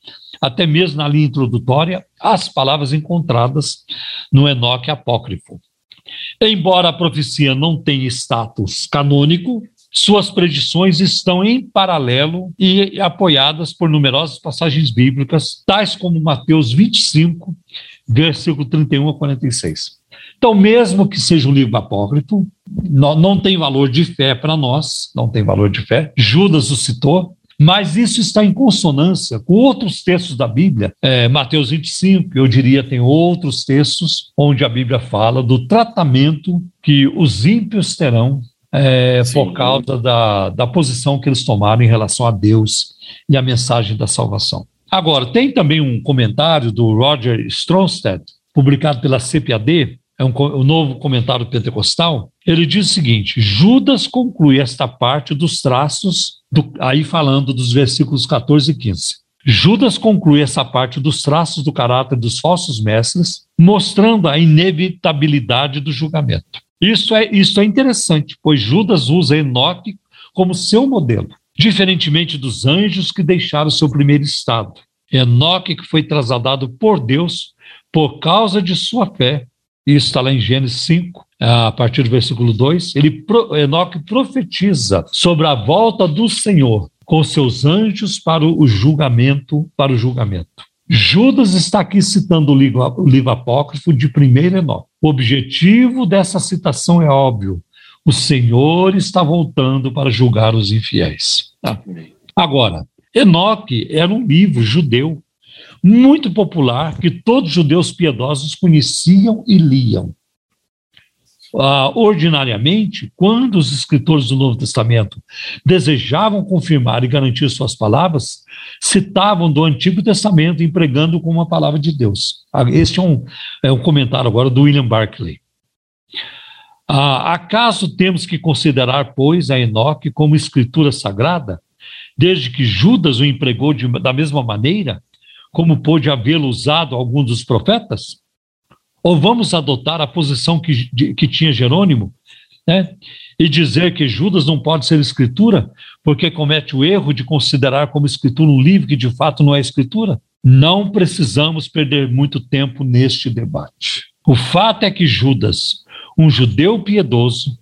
B: até mesmo na linha introdutória, às palavras encontradas no Enoque apócrifo. Embora a profecia não tenha status canônico, suas predições estão em paralelo e apoiadas por numerosas passagens bíblicas, tais como Mateus 25, versículo 31 a 46. Então, mesmo que seja um livro apócrifo, não, tem valor de fé para nós, não tem valor de fé. Judas o citou, mas isso está em consonância com outros textos da Bíblia. É, Mateus 25, eu diria, tem outros textos onde a Bíblia fala do tratamento que os ímpios terão é, por causa da, da posição que eles tomaram em relação a Deus e a mensagem da salvação. Agora, tem também um comentário do Roger Stronstedt, publicado pela CPAD, é um, um novo comentário pentecostal, ele diz o seguinte: Judas conclui esta parte dos traços, do, aí falando dos versículos 14 e 15. Judas conclui essa parte dos traços do caráter dos falsos mestres, mostrando a inevitabilidade do julgamento. Isso é, isso é interessante, pois Judas usa Enoque como seu modelo, diferentemente dos anjos que deixaram seu primeiro estado. Enoque que foi trasladado por Deus por causa de sua fé está lá em Gênesis 5, a partir do versículo 2. Ele, Enoque profetiza sobre a volta do Senhor com seus anjos para o julgamento, para o julgamento. Judas está aqui citando o livro, o livro apócrifo de 1 Enoque. O objetivo dessa citação é óbvio. O Senhor está voltando para julgar os infiéis. Tá? Agora, Enoque era um livro judeu muito popular que todos os judeus piedosos conheciam e liam. Uh, ordinariamente, quando os escritores do Novo Testamento desejavam confirmar e garantir suas palavras, citavam do Antigo Testamento, empregando como uma palavra de Deus. Uh, este é um, é um comentário agora do William Barclay. Uh, acaso temos que considerar, pois, a Enoque como escritura sagrada, desde que Judas o empregou de, da mesma maneira? como pôde havê-lo usado algum dos profetas? Ou vamos adotar a posição que, de, que tinha Jerônimo, né? E dizer que Judas não pode ser escritura, porque comete o erro de considerar como escritura um livro que de fato não é escritura? Não precisamos perder muito tempo neste debate. O fato é que Judas, um judeu piedoso,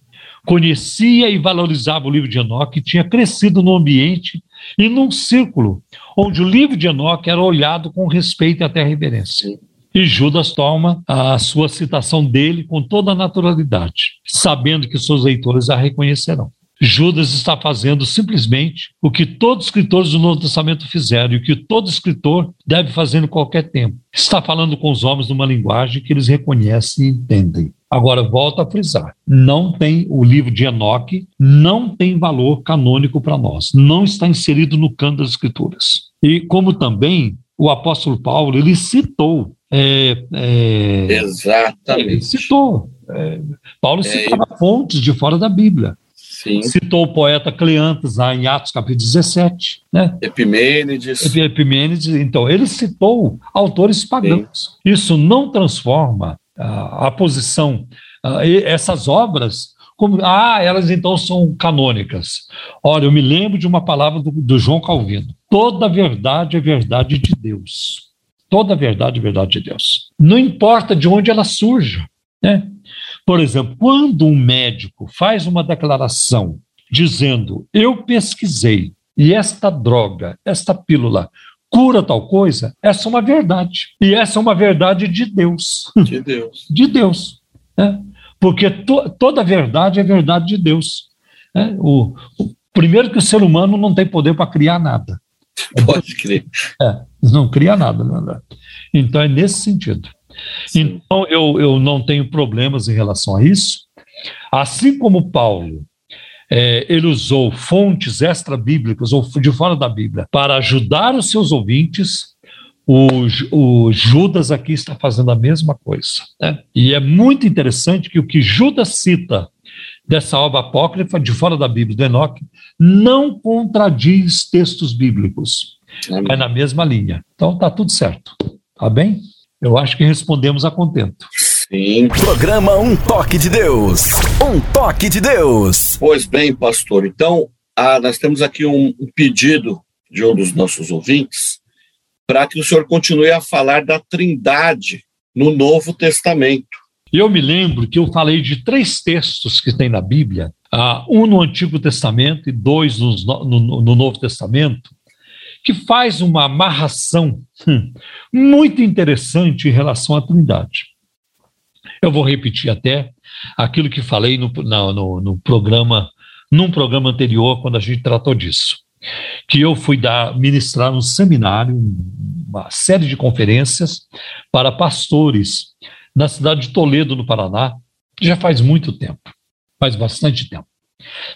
B: conhecia e valorizava o livro de Enoque, tinha crescido no ambiente e num círculo onde o livro de Enoque era olhado com respeito e até reverência. E Judas toma a sua citação dele com toda a naturalidade, sabendo que seus leitores a reconhecerão. Judas está fazendo simplesmente o que todos os escritores do Novo Testamento fizeram e o que todo escritor deve fazer em qualquer tempo. Está falando com os homens numa linguagem que eles reconhecem e entendem. Agora, volto a frisar: não tem o livro de Enoque, não tem valor canônico para nós, não está inserido no canto das Escrituras. E como também o apóstolo Paulo, ele citou. É,
C: é, Exatamente. Ele
B: citou. É, Paulo é, citava fontes de fora da Bíblia.
C: Sim.
B: Citou o poeta Cleantes lá em Atos capítulo 17. Né?
C: Epimênides.
B: Epimênides. Então, ele citou autores pagãos. Sim. Isso não transforma a, a posição, a, essas obras, como, ah, elas então são canônicas. Olha, eu me lembro de uma palavra do, do João Calvino. Toda verdade é verdade de Deus. Toda verdade é verdade de Deus. Não importa de onde ela surja. Né? Por exemplo, quando um médico faz uma declaração dizendo: Eu pesquisei e esta droga, esta pílula, cura tal coisa, essa é uma verdade. E essa é uma verdade de Deus.
C: De Deus.
B: De Deus. Né? Porque to, toda verdade é verdade de Deus. Né? O, o, primeiro que o ser humano não tem poder para criar nada.
C: Pode crer.
B: É, não cria nada, né? Então é nesse sentido. Sim. Então, eu, eu não tenho problemas em relação a isso. Assim como Paulo, é, ele usou fontes extra-bíblicas ou de fora da Bíblia para ajudar os seus ouvintes, o, o, Judas aqui está fazendo a mesma coisa. Né? E é muito interessante que o que Judas cita dessa obra apócrifa, de fora da Bíblia, do Enoque, não contradiz textos bíblicos. Vai na mesma linha. Então, está tudo certo. Tá bem? Eu acho que respondemos a contento.
A: Sim. Programa Um Toque de Deus. Um Toque de Deus.
C: Pois bem, pastor. Então, ah, nós temos aqui um, um pedido de um dos nossos ouvintes para que o senhor continue a falar da Trindade no Novo Testamento.
B: Eu me lembro que eu falei de três textos que tem na Bíblia, uh, um no Antigo Testamento e dois no, no, no Novo Testamento, que faz uma amarração hum, muito interessante em relação à Trindade. Eu vou repetir até aquilo que falei no, no, no programa, num programa anterior, quando a gente tratou disso. Que eu fui dar, ministrar um seminário, uma série de conferências para pastores na cidade de Toledo, no Paraná, já faz muito tempo, faz bastante tempo.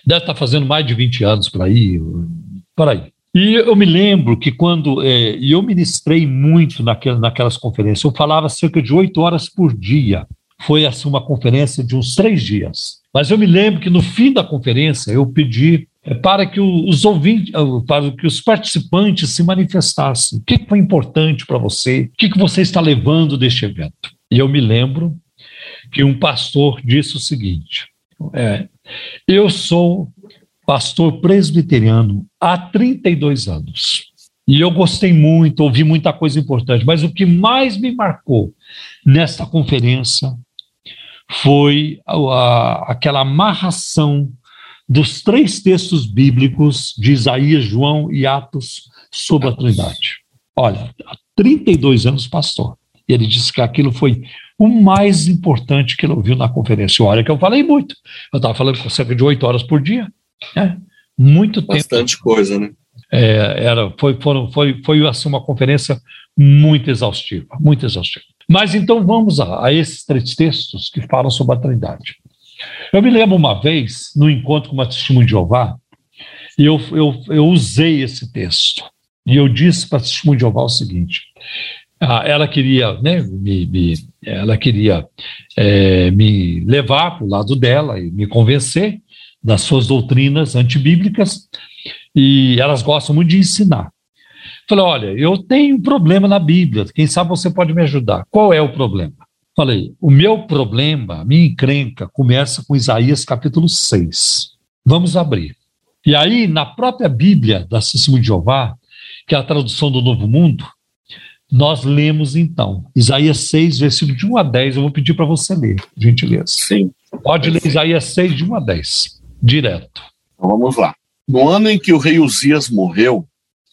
B: Deve estar fazendo mais de 20 anos por aí, por aí. E eu me lembro que quando é, eu ministrei muito naquelas, naquelas conferências, eu falava cerca de oito horas por dia. Foi assim uma conferência de uns três dias. Mas eu me lembro que no fim da conferência eu pedi é, para que os ouvintes, para que os participantes se manifestassem. O que foi importante para você? O que você está levando deste evento? E eu me lembro que um pastor disse o seguinte: é, eu sou pastor presbiteriano há 32 anos. E eu gostei muito, ouvi muita coisa importante, mas o que mais me marcou nesta conferência foi a, a, aquela amarração dos três textos bíblicos de Isaías, João e Atos sobre a Trindade. Olha, há 32 anos pastor. E ele disse que aquilo foi o mais importante que ele ouviu na conferência. Olha que eu falei muito. Eu estava falando com cerca de oito horas por dia. É, muito
C: Bastante
B: tempo.
C: Bastante coisa, né?
B: É, era, foi, foram, foi, foi assim, uma conferência muito exaustiva, muito exaustiva. Mas então vamos a, a esses três textos que falam sobre a Trindade. Eu me lembro uma vez, no encontro com uma testemunha de Jeová, e eu, eu, eu usei esse texto. E eu disse para a testemunha de Jeová o seguinte: ah, ela queria, né, me, me ela queria é, me levar para o lado dela e me convencer das suas doutrinas antibíblicas, e elas gostam muito de ensinar. Falei, olha, eu tenho um problema na Bíblia, quem sabe você pode me ajudar. Qual é o problema? Falei, o meu problema, a minha encrenca, começa com Isaías capítulo 6. Vamos abrir. E aí, na própria Bíblia da Santíssimo de Jeová, que é a tradução do Novo Mundo, nós lemos então Isaías 6, versículo de 1 a 10. Eu vou pedir para você ler, gentileza.
C: Sim.
B: Pode ler Isaías 6, de 1 a 10, direto.
C: Então vamos lá. No ano em que o rei Uzias morreu,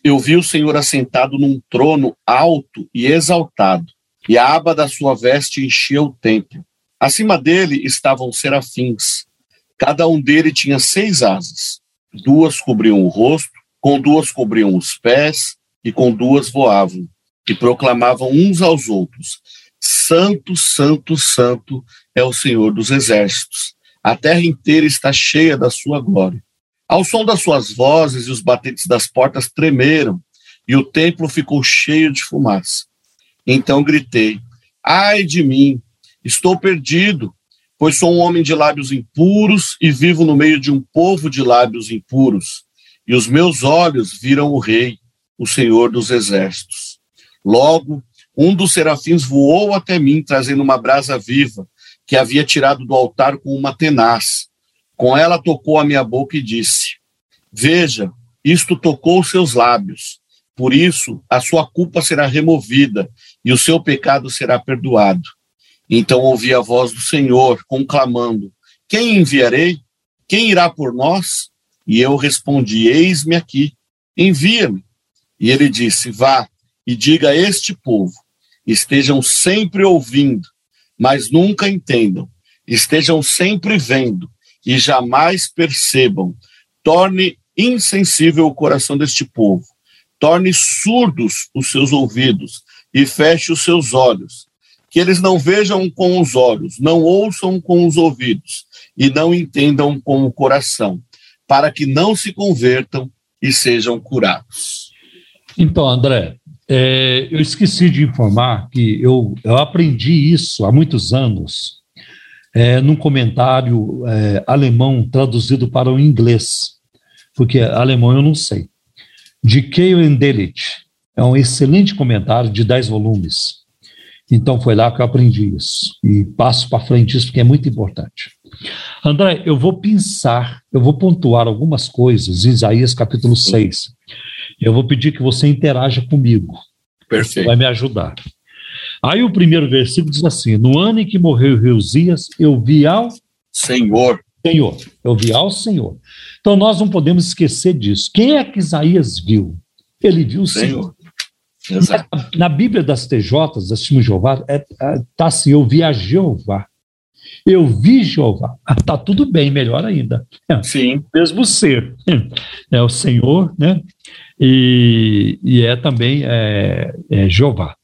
C: eu vi o Senhor assentado num trono alto e exaltado, e a aba da sua veste enchia o templo. Acima dele estavam serafins. Cada um dele tinha seis asas. Duas cobriam o rosto, com duas cobriam os pés, e com duas voavam e proclamavam uns aos outros: Santo, Santo, Santo é o Senhor dos exércitos. A terra inteira está cheia da sua glória. Ao som das suas vozes e os batentes das portas tremeram, e o templo ficou cheio de fumaça. Então gritei: Ai de mim, estou perdido, pois sou um homem de lábios impuros e vivo no meio de um povo de lábios impuros. E os meus olhos viram o Rei, o Senhor dos exércitos. Logo, um dos serafins voou até mim, trazendo uma brasa viva, que havia tirado do altar com uma tenaz. Com ela tocou a minha boca e disse: Veja, isto tocou os seus lábios. Por isso, a sua culpa será removida e o seu pecado será perdoado. Então ouvi a voz do Senhor conclamando: Quem enviarei? Quem irá por nós? E eu respondi: Eis-me aqui, envia-me. E ele disse: Vá, e diga a este povo: estejam sempre ouvindo, mas nunca entendam, estejam sempre vendo e jamais percebam. Torne insensível o coração deste povo, torne surdos os seus ouvidos e feche os seus olhos, que eles não vejam com os olhos, não ouçam com os ouvidos e não entendam com o coração, para que não se convertam e sejam curados.
B: Então, André, é, eu esqueci de informar que eu, eu aprendi isso há muitos anos é, num comentário é, alemão traduzido para o inglês, porque alemão eu não sei, de Keil Endelit. É um excelente comentário de 10 volumes. Então foi lá que eu aprendi isso. E passo para frente isso porque é muito importante. André, eu vou pensar, eu vou pontuar algumas coisas Isaías capítulo 6. Eu vou pedir que você interaja comigo.
C: Perfeito.
B: Vai me ajudar. Aí o primeiro versículo diz assim: No ano em que morreu Reusias, eu vi ao
C: Senhor.
B: Senhor. Eu vi ao Senhor. Então nós não podemos esquecer disso. Quem é que Isaías viu? Ele viu o Senhor.
C: Senhor. Exato.
B: Na, na Bíblia das TJs, das Timo Jeová, está é, é, tá assim: eu vi a Jeová. Eu vi Jeová. Está tudo bem, melhor ainda. É,
C: Sim.
B: mesmo ser. É o Senhor, né? E, e é também é, é Jeová.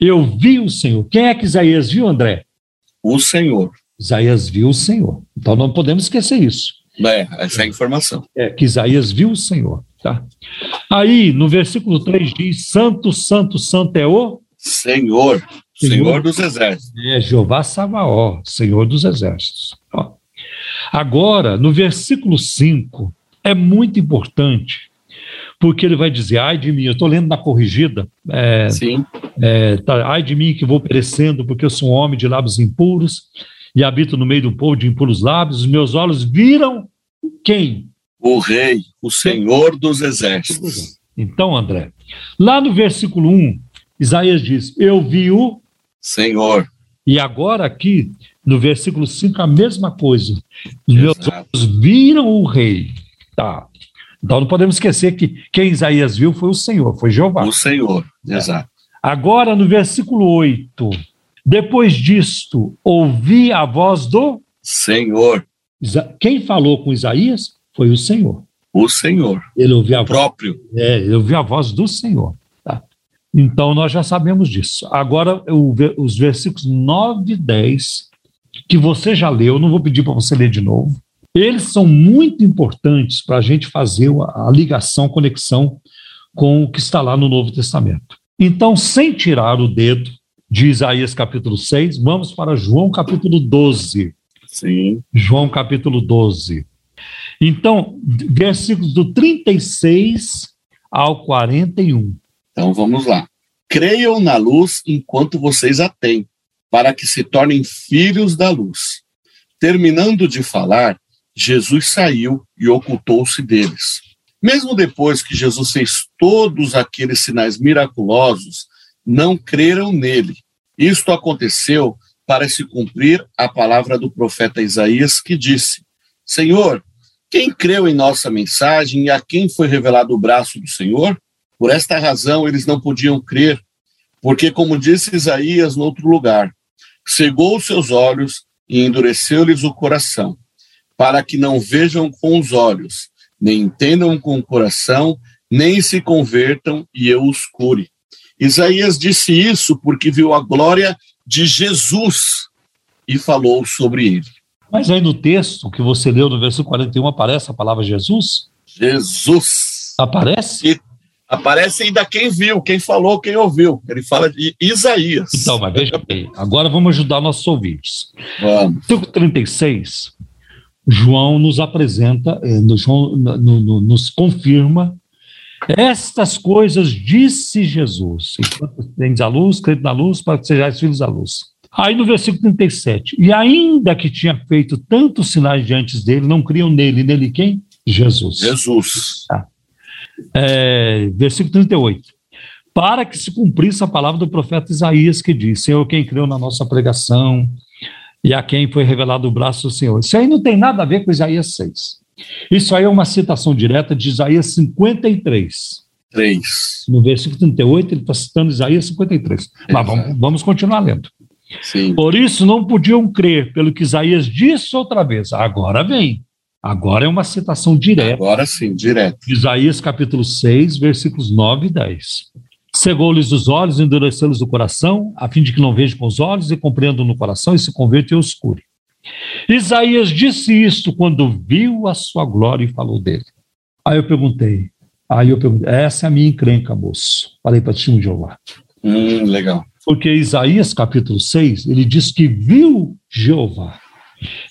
B: Eu vi o Senhor. Quem é que Isaías viu, André?
C: O Senhor.
B: Isaías viu o Senhor. Então não podemos esquecer isso.
C: É, essa é a informação.
B: É que Isaías viu o Senhor. Tá? Aí, no versículo 3 diz: Santo, Santo, Santo é o
C: Senhor.
B: Senhor.
C: Senhor dos exércitos.
B: é Jeová Sabaó, Senhor dos exércitos. Ó. Agora, no versículo 5, é muito importante, porque ele vai dizer: ai de mim, eu estou lendo na corrigida, é, é, tá, ai de mim que vou perecendo, porque eu sou um homem de lábios impuros e habito no meio do povo de impuros lábios, os meus olhos viram quem?
C: O Rei, o Senhor dos exércitos.
B: Então, André, lá no versículo 1, Isaías diz: Eu vi o.
C: Senhor.
B: E agora aqui, no versículo 5, a mesma coisa. Os meus olhos viram o rei. Tá. Então não podemos esquecer que quem Isaías viu foi o Senhor, foi Jeová.
C: O Senhor. Exato.
B: Agora, no versículo 8, depois disto, ouvi a voz do.
C: Senhor.
B: Quem falou com Isaías foi o Senhor.
C: O Senhor.
B: Ele ouviu a voz
C: Próprio.
B: É, eu vi a voz do Senhor. tá? Então nós já sabemos disso. Agora, os versículos 9 e 10, que você já leu, não vou pedir para você ler de novo, eles são muito importantes para a gente fazer a, ligação, a conexão com o que está lá no Novo Testamento. Então, sem tirar o dedo de Isaías capítulo 6, vamos para João capítulo 12.
C: Sim.
B: João capítulo 12. Então, versículos do 36 ao 41.
C: Então vamos lá. Creiam na luz enquanto vocês a têm, para que se tornem filhos da luz. Terminando de falar, Jesus saiu e ocultou-se deles. Mesmo depois que Jesus fez todos aqueles sinais miraculosos, não creram nele. Isto aconteceu para se cumprir a palavra do profeta Isaías, que disse: Senhor, quem creu em nossa mensagem e a quem foi revelado o braço do Senhor? Por esta razão eles não podiam crer, porque, como disse Isaías no outro lugar, cegou seus olhos e endureceu-lhes o coração, para que não vejam com os olhos, nem entendam com o coração, nem se convertam e eu os cure. Isaías disse isso porque viu a glória de Jesus e falou sobre ele.
B: Mas aí no texto que você leu, no versículo 41, aparece a palavra Jesus?
C: Jesus.
B: Aparece?
C: Aparece ainda quem viu, quem falou, quem ouviu. Ele fala de Isaías.
B: Então, mas veja bem, agora vamos ajudar nossos ouvintes.
C: Vamos.
B: Versículo 36, João nos apresenta, eh, João no- no- nos confirma, estas coisas disse Jesus, enquanto tens a luz, crede na luz, para que sejais filhos da luz. Aí no versículo 37, e ainda que tinha feito tantos sinais diante dele, não criam nele, nele quem? Jesus.
C: Jesus.
B: É, versículo 38. Para que se cumprisse a palavra do profeta Isaías, que diz: Senhor, quem creu na nossa pregação e a quem foi revelado o braço do Senhor. Isso aí não tem nada a ver com Isaías 6. Isso aí é uma citação direta de Isaías 53.
C: Três.
B: No versículo 38, ele está citando Isaías 53. Mas vamos, vamos continuar lendo.
C: Sim.
B: Por isso não podiam crer, pelo que Isaías disse outra vez. Agora vem. Agora é uma citação direta.
C: Agora sim, direto.
B: Isaías capítulo 6, versículos 9 e 10. Cegou-lhes os olhos, endureceu-lhes o coração, a fim de que não vejam com os olhos e compreendam no coração e se convertam e os cure. Isaías disse isto quando viu a sua glória e falou dele. Aí eu perguntei, aí eu perguntei, essa é a minha encrenca, moço. Falei para ti, Jeová.
C: Hum, legal.
B: Porque Isaías capítulo 6, ele diz que viu Jeová.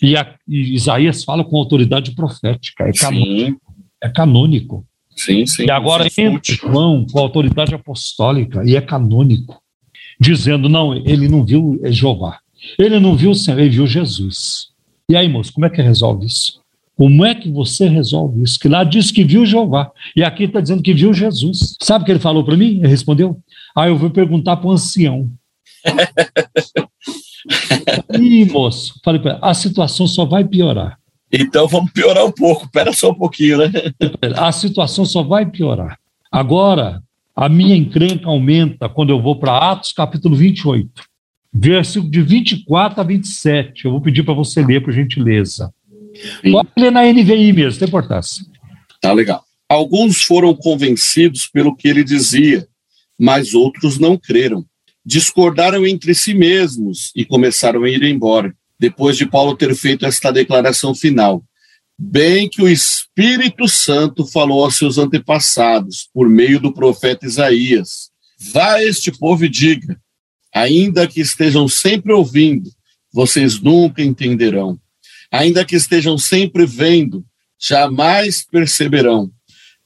B: E, a, e Isaías fala com autoridade profética, é, cano,
C: Sim,
B: é canônico.
C: Sim, sim.
B: E agora
C: Isso
B: entra João com autoridade apostólica e é canônico. dizendo: não, ele não viu Jeová. Ele não viu o Senhor, ele viu Jesus. E aí, moço, como é que resolve isso? Como é que você resolve isso? Que lá diz que viu Jeová, e aqui está dizendo que viu Jesus. Sabe o que ele falou para mim? Ele respondeu: Ah, eu vou perguntar para o ancião. Ih, moço, falei para a situação só vai piorar.
C: Então vamos piorar um pouco, espera só um pouquinho, né?
B: A situação só vai piorar. Agora, a minha encrenca aumenta quando eu vou para Atos capítulo 28, versículo de 24 a 27. Eu vou pedir para você ler, por gentileza. Sim. Pode ler na NVI mesmo, tem importância.
C: Tá legal. Alguns foram convencidos pelo que ele dizia, mas outros não creram. Discordaram entre si mesmos e começaram a ir embora depois de Paulo ter feito esta declaração final. Bem que o Espírito Santo falou aos seus antepassados, por meio do profeta Isaías: Vá a este povo e diga, ainda que estejam sempre ouvindo, vocês nunca entenderão. Ainda que estejam sempre vendo, jamais perceberão,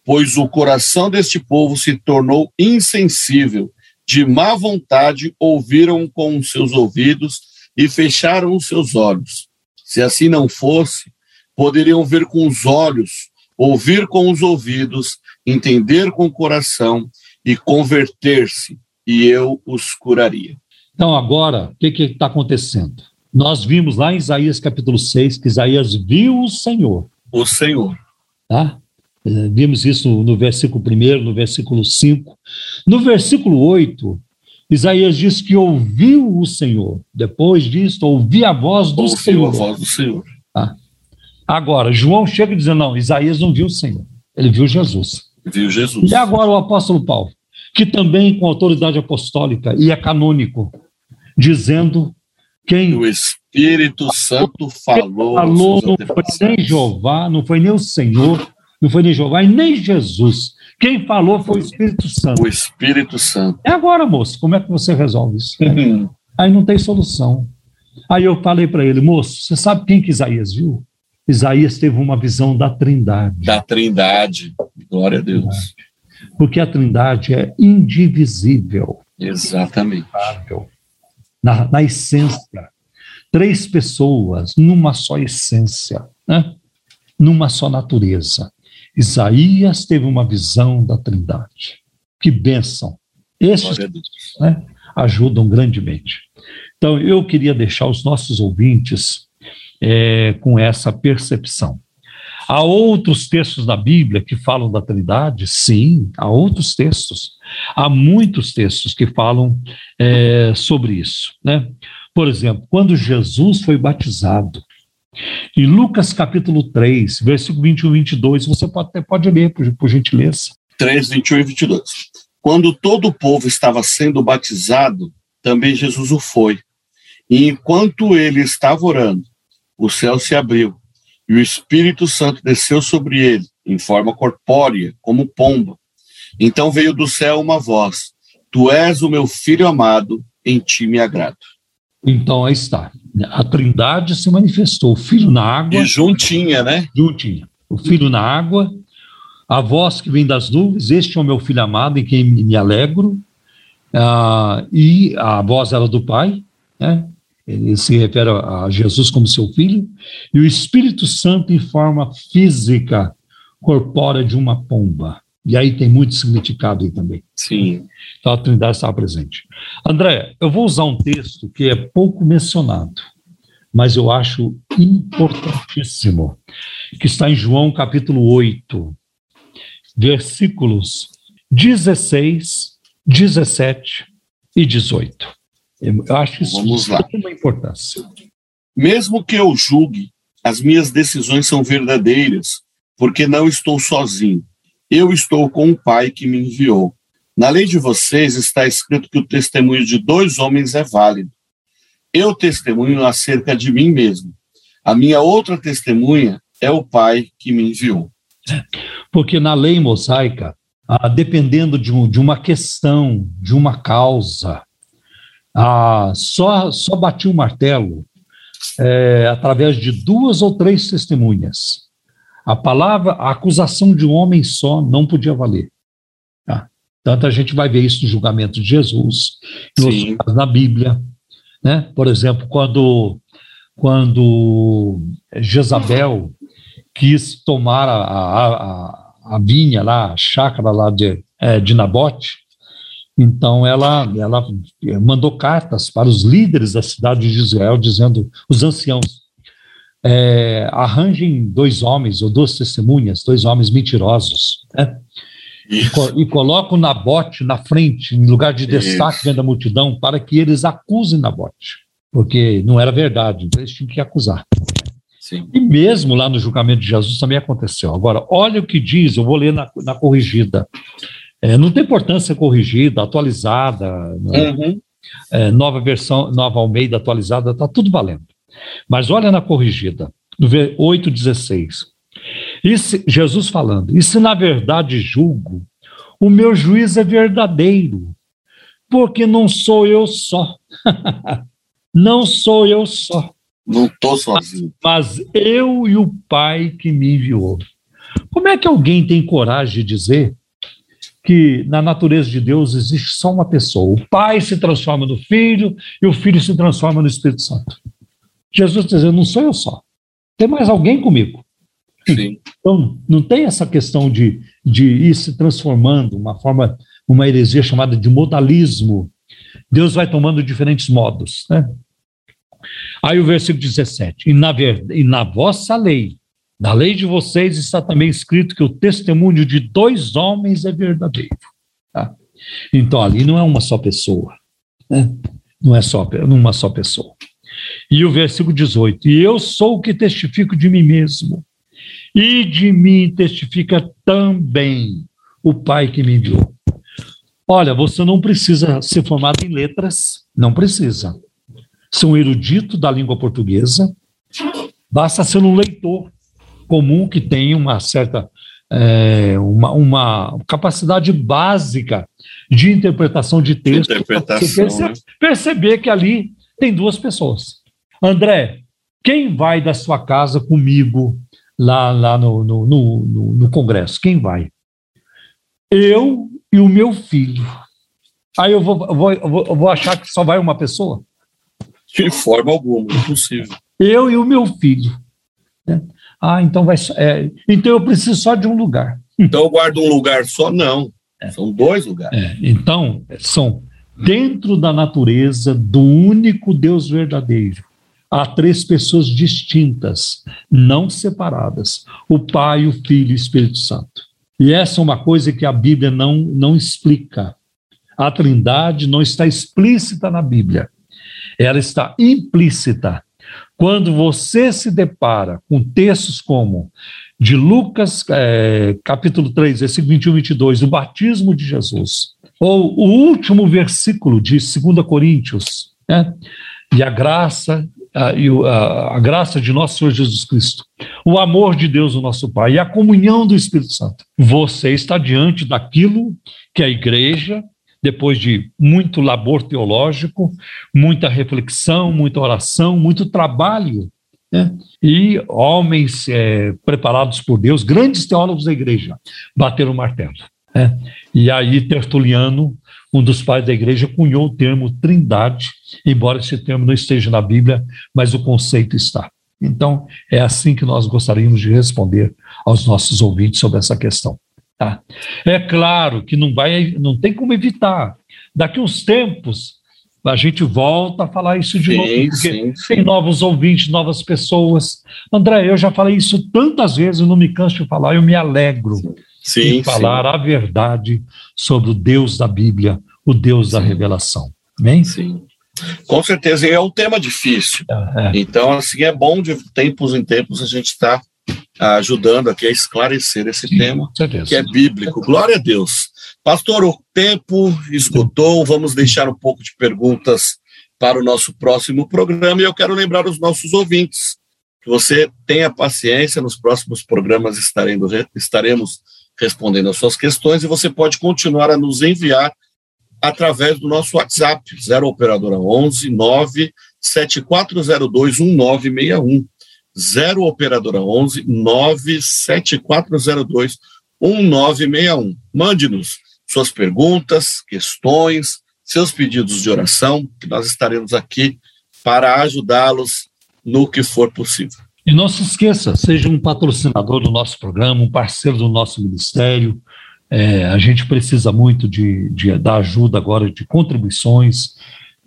C: pois o coração deste povo se tornou insensível, de má vontade ouviram com seus ouvidos e fecharam os seus olhos. Se assim não fosse, poderiam ver com os olhos, ouvir com os ouvidos, entender com o coração e converter-se, e eu os curaria.
B: Então, agora, o que está acontecendo? Nós vimos lá em Isaías capítulo 6 que Isaías viu o Senhor.
C: O Senhor.
B: Tá? Eh, vimos isso no versículo 1, no versículo 5. No versículo 8, Isaías diz que ouviu o Senhor. Depois disso, ouvi a voz do
C: ouviu
B: Senhor.
C: a voz do Senhor.
B: Tá? Agora, João chega dizendo: não, Isaías não viu o Senhor. Ele viu Jesus.
C: Viu Jesus.
B: E agora o apóstolo Paulo, que também com autoridade apostólica e é canônico, dizendo quem.
C: O Espírito Santo falou.
B: Falou, não foi nem Jeová, não foi nem o Senhor, não foi nem Jeová e nem Jesus. Quem falou foi o Espírito Santo.
C: O Espírito Santo.
B: É agora, moço, como é que você resolve isso? Aí não tem solução. Aí eu falei para ele, moço, você sabe quem que Isaías viu? Isaías teve uma visão da Trindade.
C: Da Trindade. Glória a Deus.
B: Porque a Trindade é indivisível.
C: Exatamente.
B: Na, na essência. Três pessoas numa só essência, né? numa só natureza. Isaías teve uma visão da Trindade. Que bênção. Esses né, ajudam grandemente. Então, eu queria deixar os nossos ouvintes é, com essa percepção. Há outros textos da Bíblia que falam da Trindade? Sim, há outros textos. Há muitos textos que falam é, sobre isso. Né? Por exemplo, quando Jesus foi batizado, em Lucas capítulo 3, versículo 21 e 22, você pode, pode ler, por, por gentileza.
C: 3, 21 e 22. Quando todo o povo estava sendo batizado, também Jesus o foi. E enquanto ele estava orando, o céu se abriu e o Espírito Santo desceu sobre ele, em forma corpórea, como pomba. Então veio do céu uma voz: Tu és o meu filho amado, em ti me agrado.
B: Então aí está. A Trindade se manifestou, o Filho na água.
C: E juntinha, né?
B: Juntinha. O Filho na água, a voz que vem das nuvens, este é o meu filho amado em quem me alegro. Ah, e a voz era do Pai, né? ele se refere a Jesus como seu filho, e o Espírito Santo em forma física, corpórea de uma pomba. E aí tem muito significado aí também.
C: Sim.
B: Então a Trindade estava presente. André, eu vou usar um texto que é pouco mencionado, mas eu acho importantíssimo, que está em João capítulo 8, versículos 16, 17 e 18. Eu acho isso
C: Vamos
B: de uma importância.
C: Mesmo que eu julgue, as minhas decisões são verdadeiras, porque não estou sozinho eu estou com o Pai que me enviou. Na lei de vocês está escrito que o testemunho de dois homens é válido. Eu testemunho acerca de mim mesmo. A minha outra testemunha é o Pai que me enviou.
B: Porque na lei mosaica, ah, dependendo de, um, de, uma questão, de uma causa, ah, só, só batia o martelo é, através de duas ou três testemunhas. A palavra, a acusação de um homem só não podia valer. Tá? Tanto a gente vai ver isso no julgamento de Jesus, na Bíblia. Né? Por exemplo, quando, quando Jezabel quis tomar a, a, a, vinha lá, a chácara lá de, é, de Nabote, então ela, ela mandou cartas para os líderes da cidade de Israel, dizendo, os anciãos, é, arranjem dois homens ou duas testemunhas, dois homens mentirosos, né? E, e colocam Nabote na frente, em lugar de destaque dentro da multidão, para que eles acusem Nabote, porque não era verdade, então eles tinham que acusar. Sim. E mesmo lá no julgamento de Jesus também aconteceu. Agora, olha o que diz, eu vou ler na, na corrigida. É, não tem importância corrigida, atualizada, né? uhum. é, nova versão, nova Almeida atualizada, está tudo valendo. Mas olha na corrigida, no 8,16. E se, Jesus falando, e se na verdade julgo, o meu juízo é verdadeiro, porque não sou eu só. não sou eu só.
C: Não estou sozinho.
B: Mas, mas eu e o Pai que me enviou. Como é que alguém tem coragem de dizer que na natureza de Deus existe só uma pessoa? O Pai se transforma no Filho e o Filho se transforma no Espírito Santo. Jesus dizendo, não sou eu só. Tem mais alguém comigo.
C: Sim.
B: Então, não tem essa questão de, de ir se transformando, uma forma, uma heresia chamada de modalismo. Deus vai tomando diferentes modos. Né? Aí o versículo 17: e na, e na vossa lei, na lei de vocês está também escrito que o testemunho de dois homens é verdadeiro. Tá? Então ali não é uma só pessoa, né? não é só uma só pessoa. E o versículo 18: E eu sou o que testifico de mim mesmo, e de mim testifica também o Pai que me enviou. Olha, você não precisa ser formado em letras, não precisa. Ser um erudito da língua portuguesa, basta ser um leitor comum que tem uma certa é, uma, uma, capacidade básica de interpretação de texto.
C: Interpretação, perce né?
B: Perceber que ali tem duas pessoas. André, quem vai da sua casa comigo lá, lá no, no, no, no Congresso? Quem vai? Eu e o meu filho. Aí eu vou, vou, vou, vou achar que só vai uma pessoa?
C: De forma alguma, impossível.
B: Eu e o meu filho. Né? Ah, então vai. É, então eu preciso só de um lugar.
C: Então eu guardo um lugar só? Não. É. São dois lugares.
B: É, então, são dentro da natureza do único Deus verdadeiro. Há três pessoas distintas, não separadas: o Pai, o Filho e o Espírito Santo. E essa é uma coisa que a Bíblia não, não explica. A Trindade não está explícita na Bíblia, ela está implícita quando você se depara com textos como de Lucas, é, capítulo 3, versículo 21 e 22, o batismo de Jesus, ou o último versículo de 2 Coríntios, né? e a graça, a, e a, a graça de nosso Senhor Jesus Cristo, o amor de Deus, o nosso Pai, e a comunhão do Espírito Santo. Você está diante daquilo que a igreja depois de muito labor teológico, muita reflexão, muita oração, muito trabalho, né? e homens é, preparados por Deus, grandes teólogos da igreja, bateram o martelo. Né? E aí Tertuliano, um dos pais da igreja, cunhou o termo trindade, embora esse termo não esteja na Bíblia, mas o conceito está. Então, é assim que nós gostaríamos de responder aos nossos ouvintes sobre essa questão. Tá? É claro que não vai, não tem como evitar. Daqui uns tempos a gente volta a falar isso de sim, novo, porque sim, sim. tem novos ouvintes, novas pessoas. André, eu já falei isso tantas vezes, eu não me canso de falar, eu me alegro em falar a verdade sobre o Deus da Bíblia, o Deus da revelação. Amém?
C: Sim. Com certeza, e é um tema difícil. É, é. Então, assim, é bom de tempos em tempos a gente estar tá ajudando aqui a esclarecer esse Sim, tema, certeza. que é bíblico. Glória a Deus. Pastor, o tempo esgotou, vamos deixar um pouco de perguntas para o nosso próximo programa e eu quero lembrar os nossos ouvintes que você tenha paciência, nos próximos programas estaremos, estaremos respondendo as suas questões e você pode continuar a nos enviar através do nosso WhatsApp, 0 operadora 11 9 7402 1961. 0 operadora 11 97402 1961. Mande-nos suas perguntas, questões, seus pedidos de oração, que nós estaremos aqui para ajudá-los no que for possível.
B: E não se esqueça, seja um patrocinador do nosso programa, um parceiro do nosso ministério. É, a gente precisa muito de, de, da ajuda agora de contribuições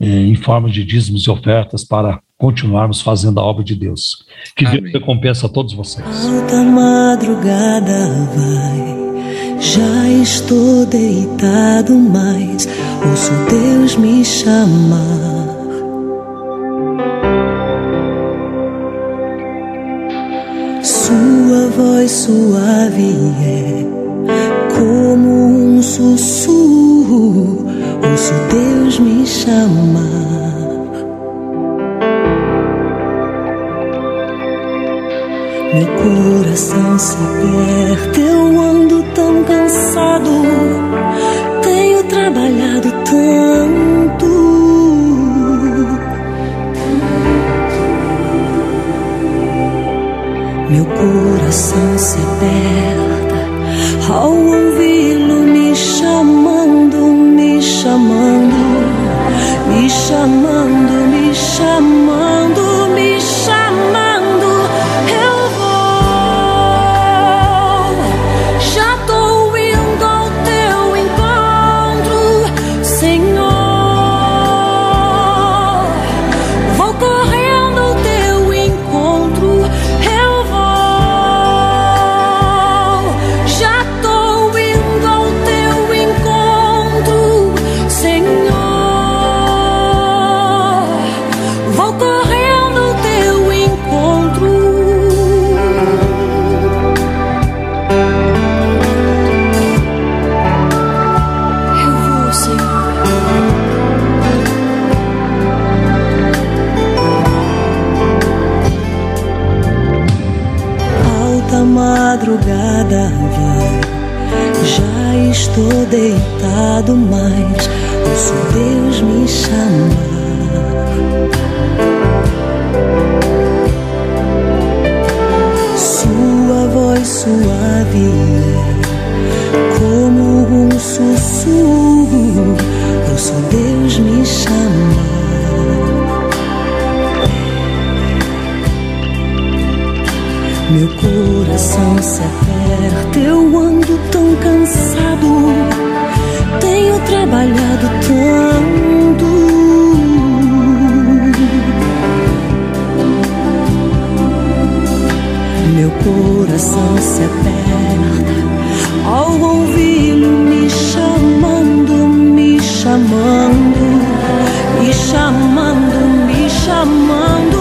B: é, em forma de dízimos e ofertas para continuarmos fazendo a obra de Deus. Que Deus recompensa a todos vocês.
E: Alta madrugada vai, já estou deitado, mas ouço Deus me chamar. Sua voz suave é como um sussurro, ouço Deus me chamar. Meu coração se aperta, eu ando tão cansado, tenho trabalhado tanto. Meu coração se aperta. Ao ouvi-lo me chamando, me chamando, me chamando, me chamando, mas ouço Deus me chamar. Sua voz suave como um sussurro, ouço Deus me chamar. Meu coração se aperta, eu ando tão cansado, tenho trabalhado tanto. Meu coração se aperta ao ouvi-lo me chamando, me chamando, me chamando, me chamando,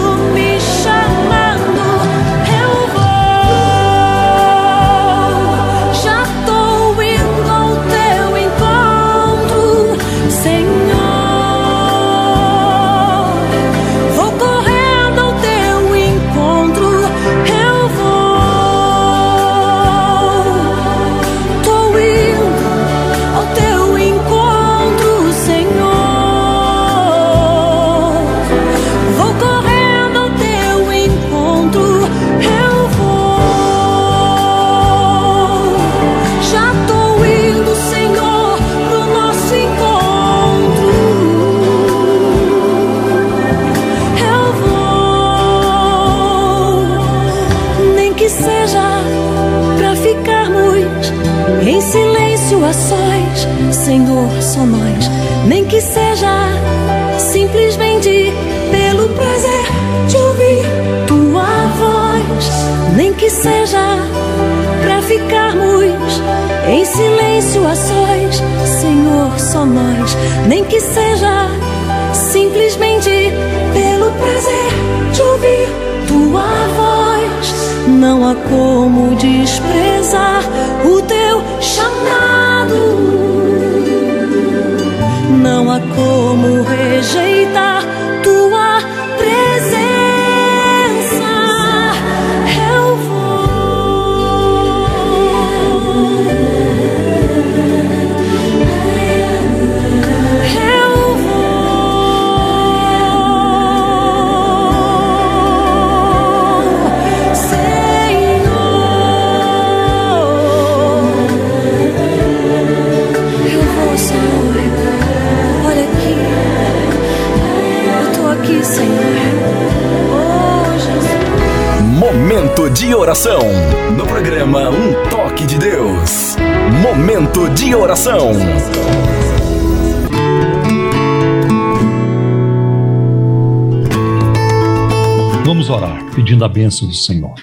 B: bênção do Senhor.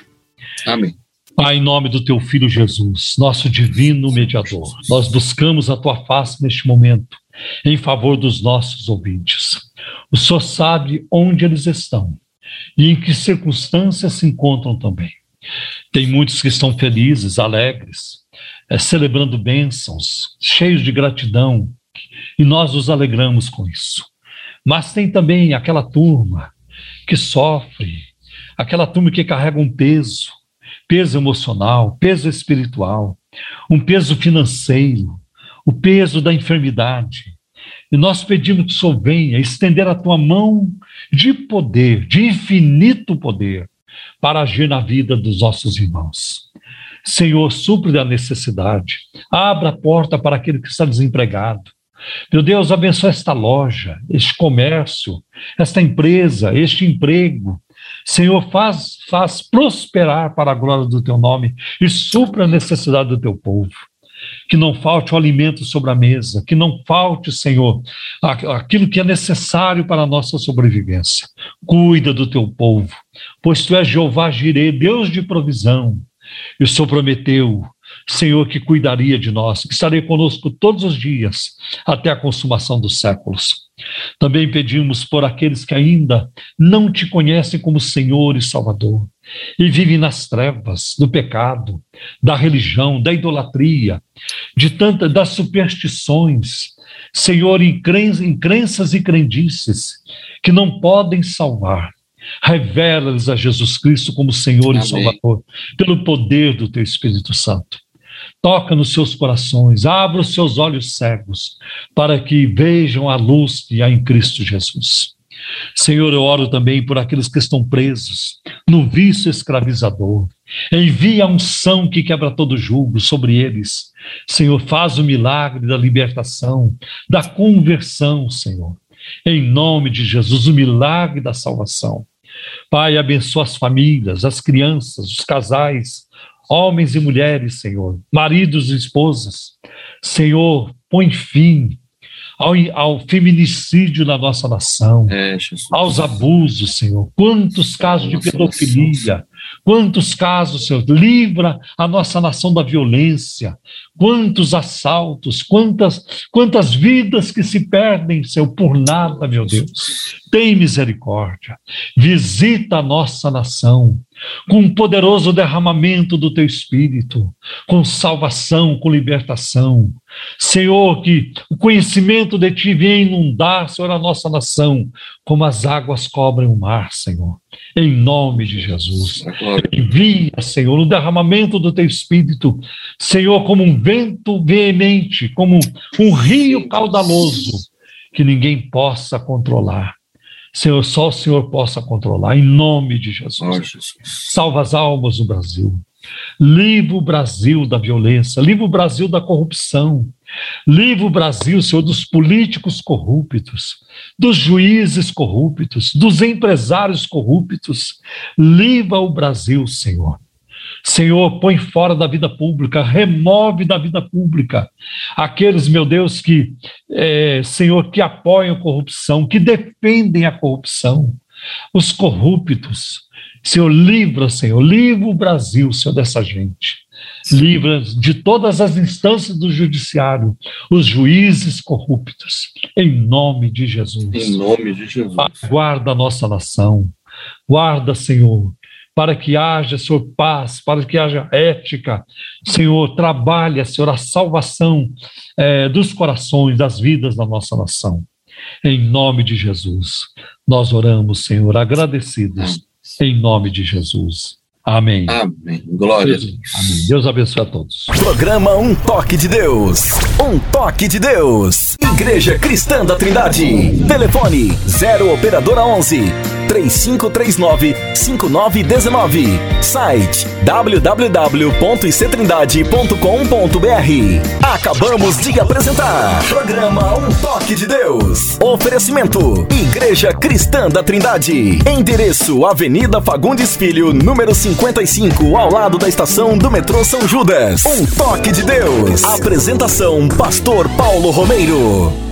C: Amém.
B: Pai, em nome do teu filho Jesus, nosso divino mediador, nós buscamos a tua face neste momento em favor dos nossos ouvintes. O Senhor sabe onde eles estão e em que circunstâncias se encontram também. Tem muitos que estão felizes, alegres, é, celebrando bênçãos, cheios de gratidão, e nós nos alegramos com isso. Mas tem também aquela turma que sofre, aquela turma que carrega um peso, peso emocional, peso espiritual, um peso financeiro, o peso da enfermidade. E nós pedimos que o Senhor venha estender a tua mão de poder, de infinito poder, para agir na vida dos nossos irmãos. Senhor, supre a necessidade, abra a porta para aquele que está desempregado. Meu Deus, abençoa esta loja, este comércio, esta empresa, este emprego. Senhor, faz, faz prosperar para a glória do teu nome e supra a necessidade do teu povo que não falte o alimento sobre a mesa, que não falte, Senhor, aquilo que é necessário para a nossa sobrevivência. Cuida do teu povo, pois tu és Jeová Jireh, Deus de provisão. E o Senhor prometeu, Senhor, que cuidaria de nós, que estaria conosco todos os dias, até a consumação dos séculos. Também pedimos por aqueles que ainda não te conhecem como Senhor e Salvador e vivem nas trevas do pecado, da religião, da idolatria, de tantas das superstições, Senhor, em, em crenças e crendices que não podem salvar. Revela-lhes a Jesus Cristo como Senhor Amém. e Salvador, pelo poder do Teu Espírito Santo. Toca nos seus corações, abra os seus olhos cegos, para que vejam a luz que há em Cristo Jesus. Senhor, eu oro também por aqueles que estão presos no vício escravizador. Envia a unção que quebra todo julgo sobre eles. Senhor, faz o milagre da libertação, da conversão, Senhor. Em nome de Jesus, o milagre da salvação. Pai, abençoa as famílias, as crianças, os casais, homens e mulheres, Senhor, maridos e esposas. Senhor, põe fim ao, ao feminicídio na nossa nação, é, aos abusos, Senhor. Quantos casos de pedofilia, quantos casos, Senhor. Livra a nossa nação da violência, quantos assaltos, quantas, quantas vidas que se perdem, Senhor, por nada, meu Deus. Tem misericórdia. Visita a nossa nação com um poderoso derramamento do teu espírito, com salvação, com libertação. Senhor, que o conhecimento de ti venha inundar, Senhor, a nossa nação, como as águas cobrem o mar, Senhor. Em nome de Jesus. Envia, Senhor, o derramamento do teu espírito, Senhor, como um vento veemente, como um rio caudaloso, que ninguém possa controlar. Senhor, só o Senhor possa controlar, em nome de Jesus. Oh, Jesus. Salva as almas do Brasil. Livra o Brasil da violência, livra o Brasil da corrupção, livra o Brasil, Senhor, dos políticos corruptos, dos juízes corruptos, dos empresários corruptos. Livra o Brasil, Senhor. Senhor, põe fora da vida pública, remove da vida pública aqueles, meu Deus, que, é, Senhor, que apoiam a corrupção, que defendem a corrupção, os corruptos. Senhor, livra, Senhor, livra o Brasil, Senhor, dessa gente. Livra de todas as instâncias do judiciário, os juízes corruptos, em nome de Jesus.
C: Em nome de Jesus.
B: Guarda a nossa nação. Guarda, Senhor, para que haja, Senhor, paz, para que haja ética. Senhor, trabalha, Senhor, a salvação é, dos corações, das vidas da nossa nação. Em nome de Jesus, nós oramos, Senhor, agradecidos, em nome de Jesus. Amém.
C: Amém. Glória Deus, a Deus.
B: Amém. Deus abençoe a todos.
A: Programa Um Toque de Deus. Um Toque de Deus. Igreja Cristã da Trindade. Telefone 0 Operadora 11 3539 5919. Site www.ictrindade.com.br. Acabamos de apresentar. Programa Um Toque de Deus. Oferecimento: Igreja Cristã da Trindade. Endereço: Avenida Fagundes Filho, número 5 55, ao lado da estação do metrô São Judas. Um toque de Deus. Apresentação: Pastor Paulo Romeiro.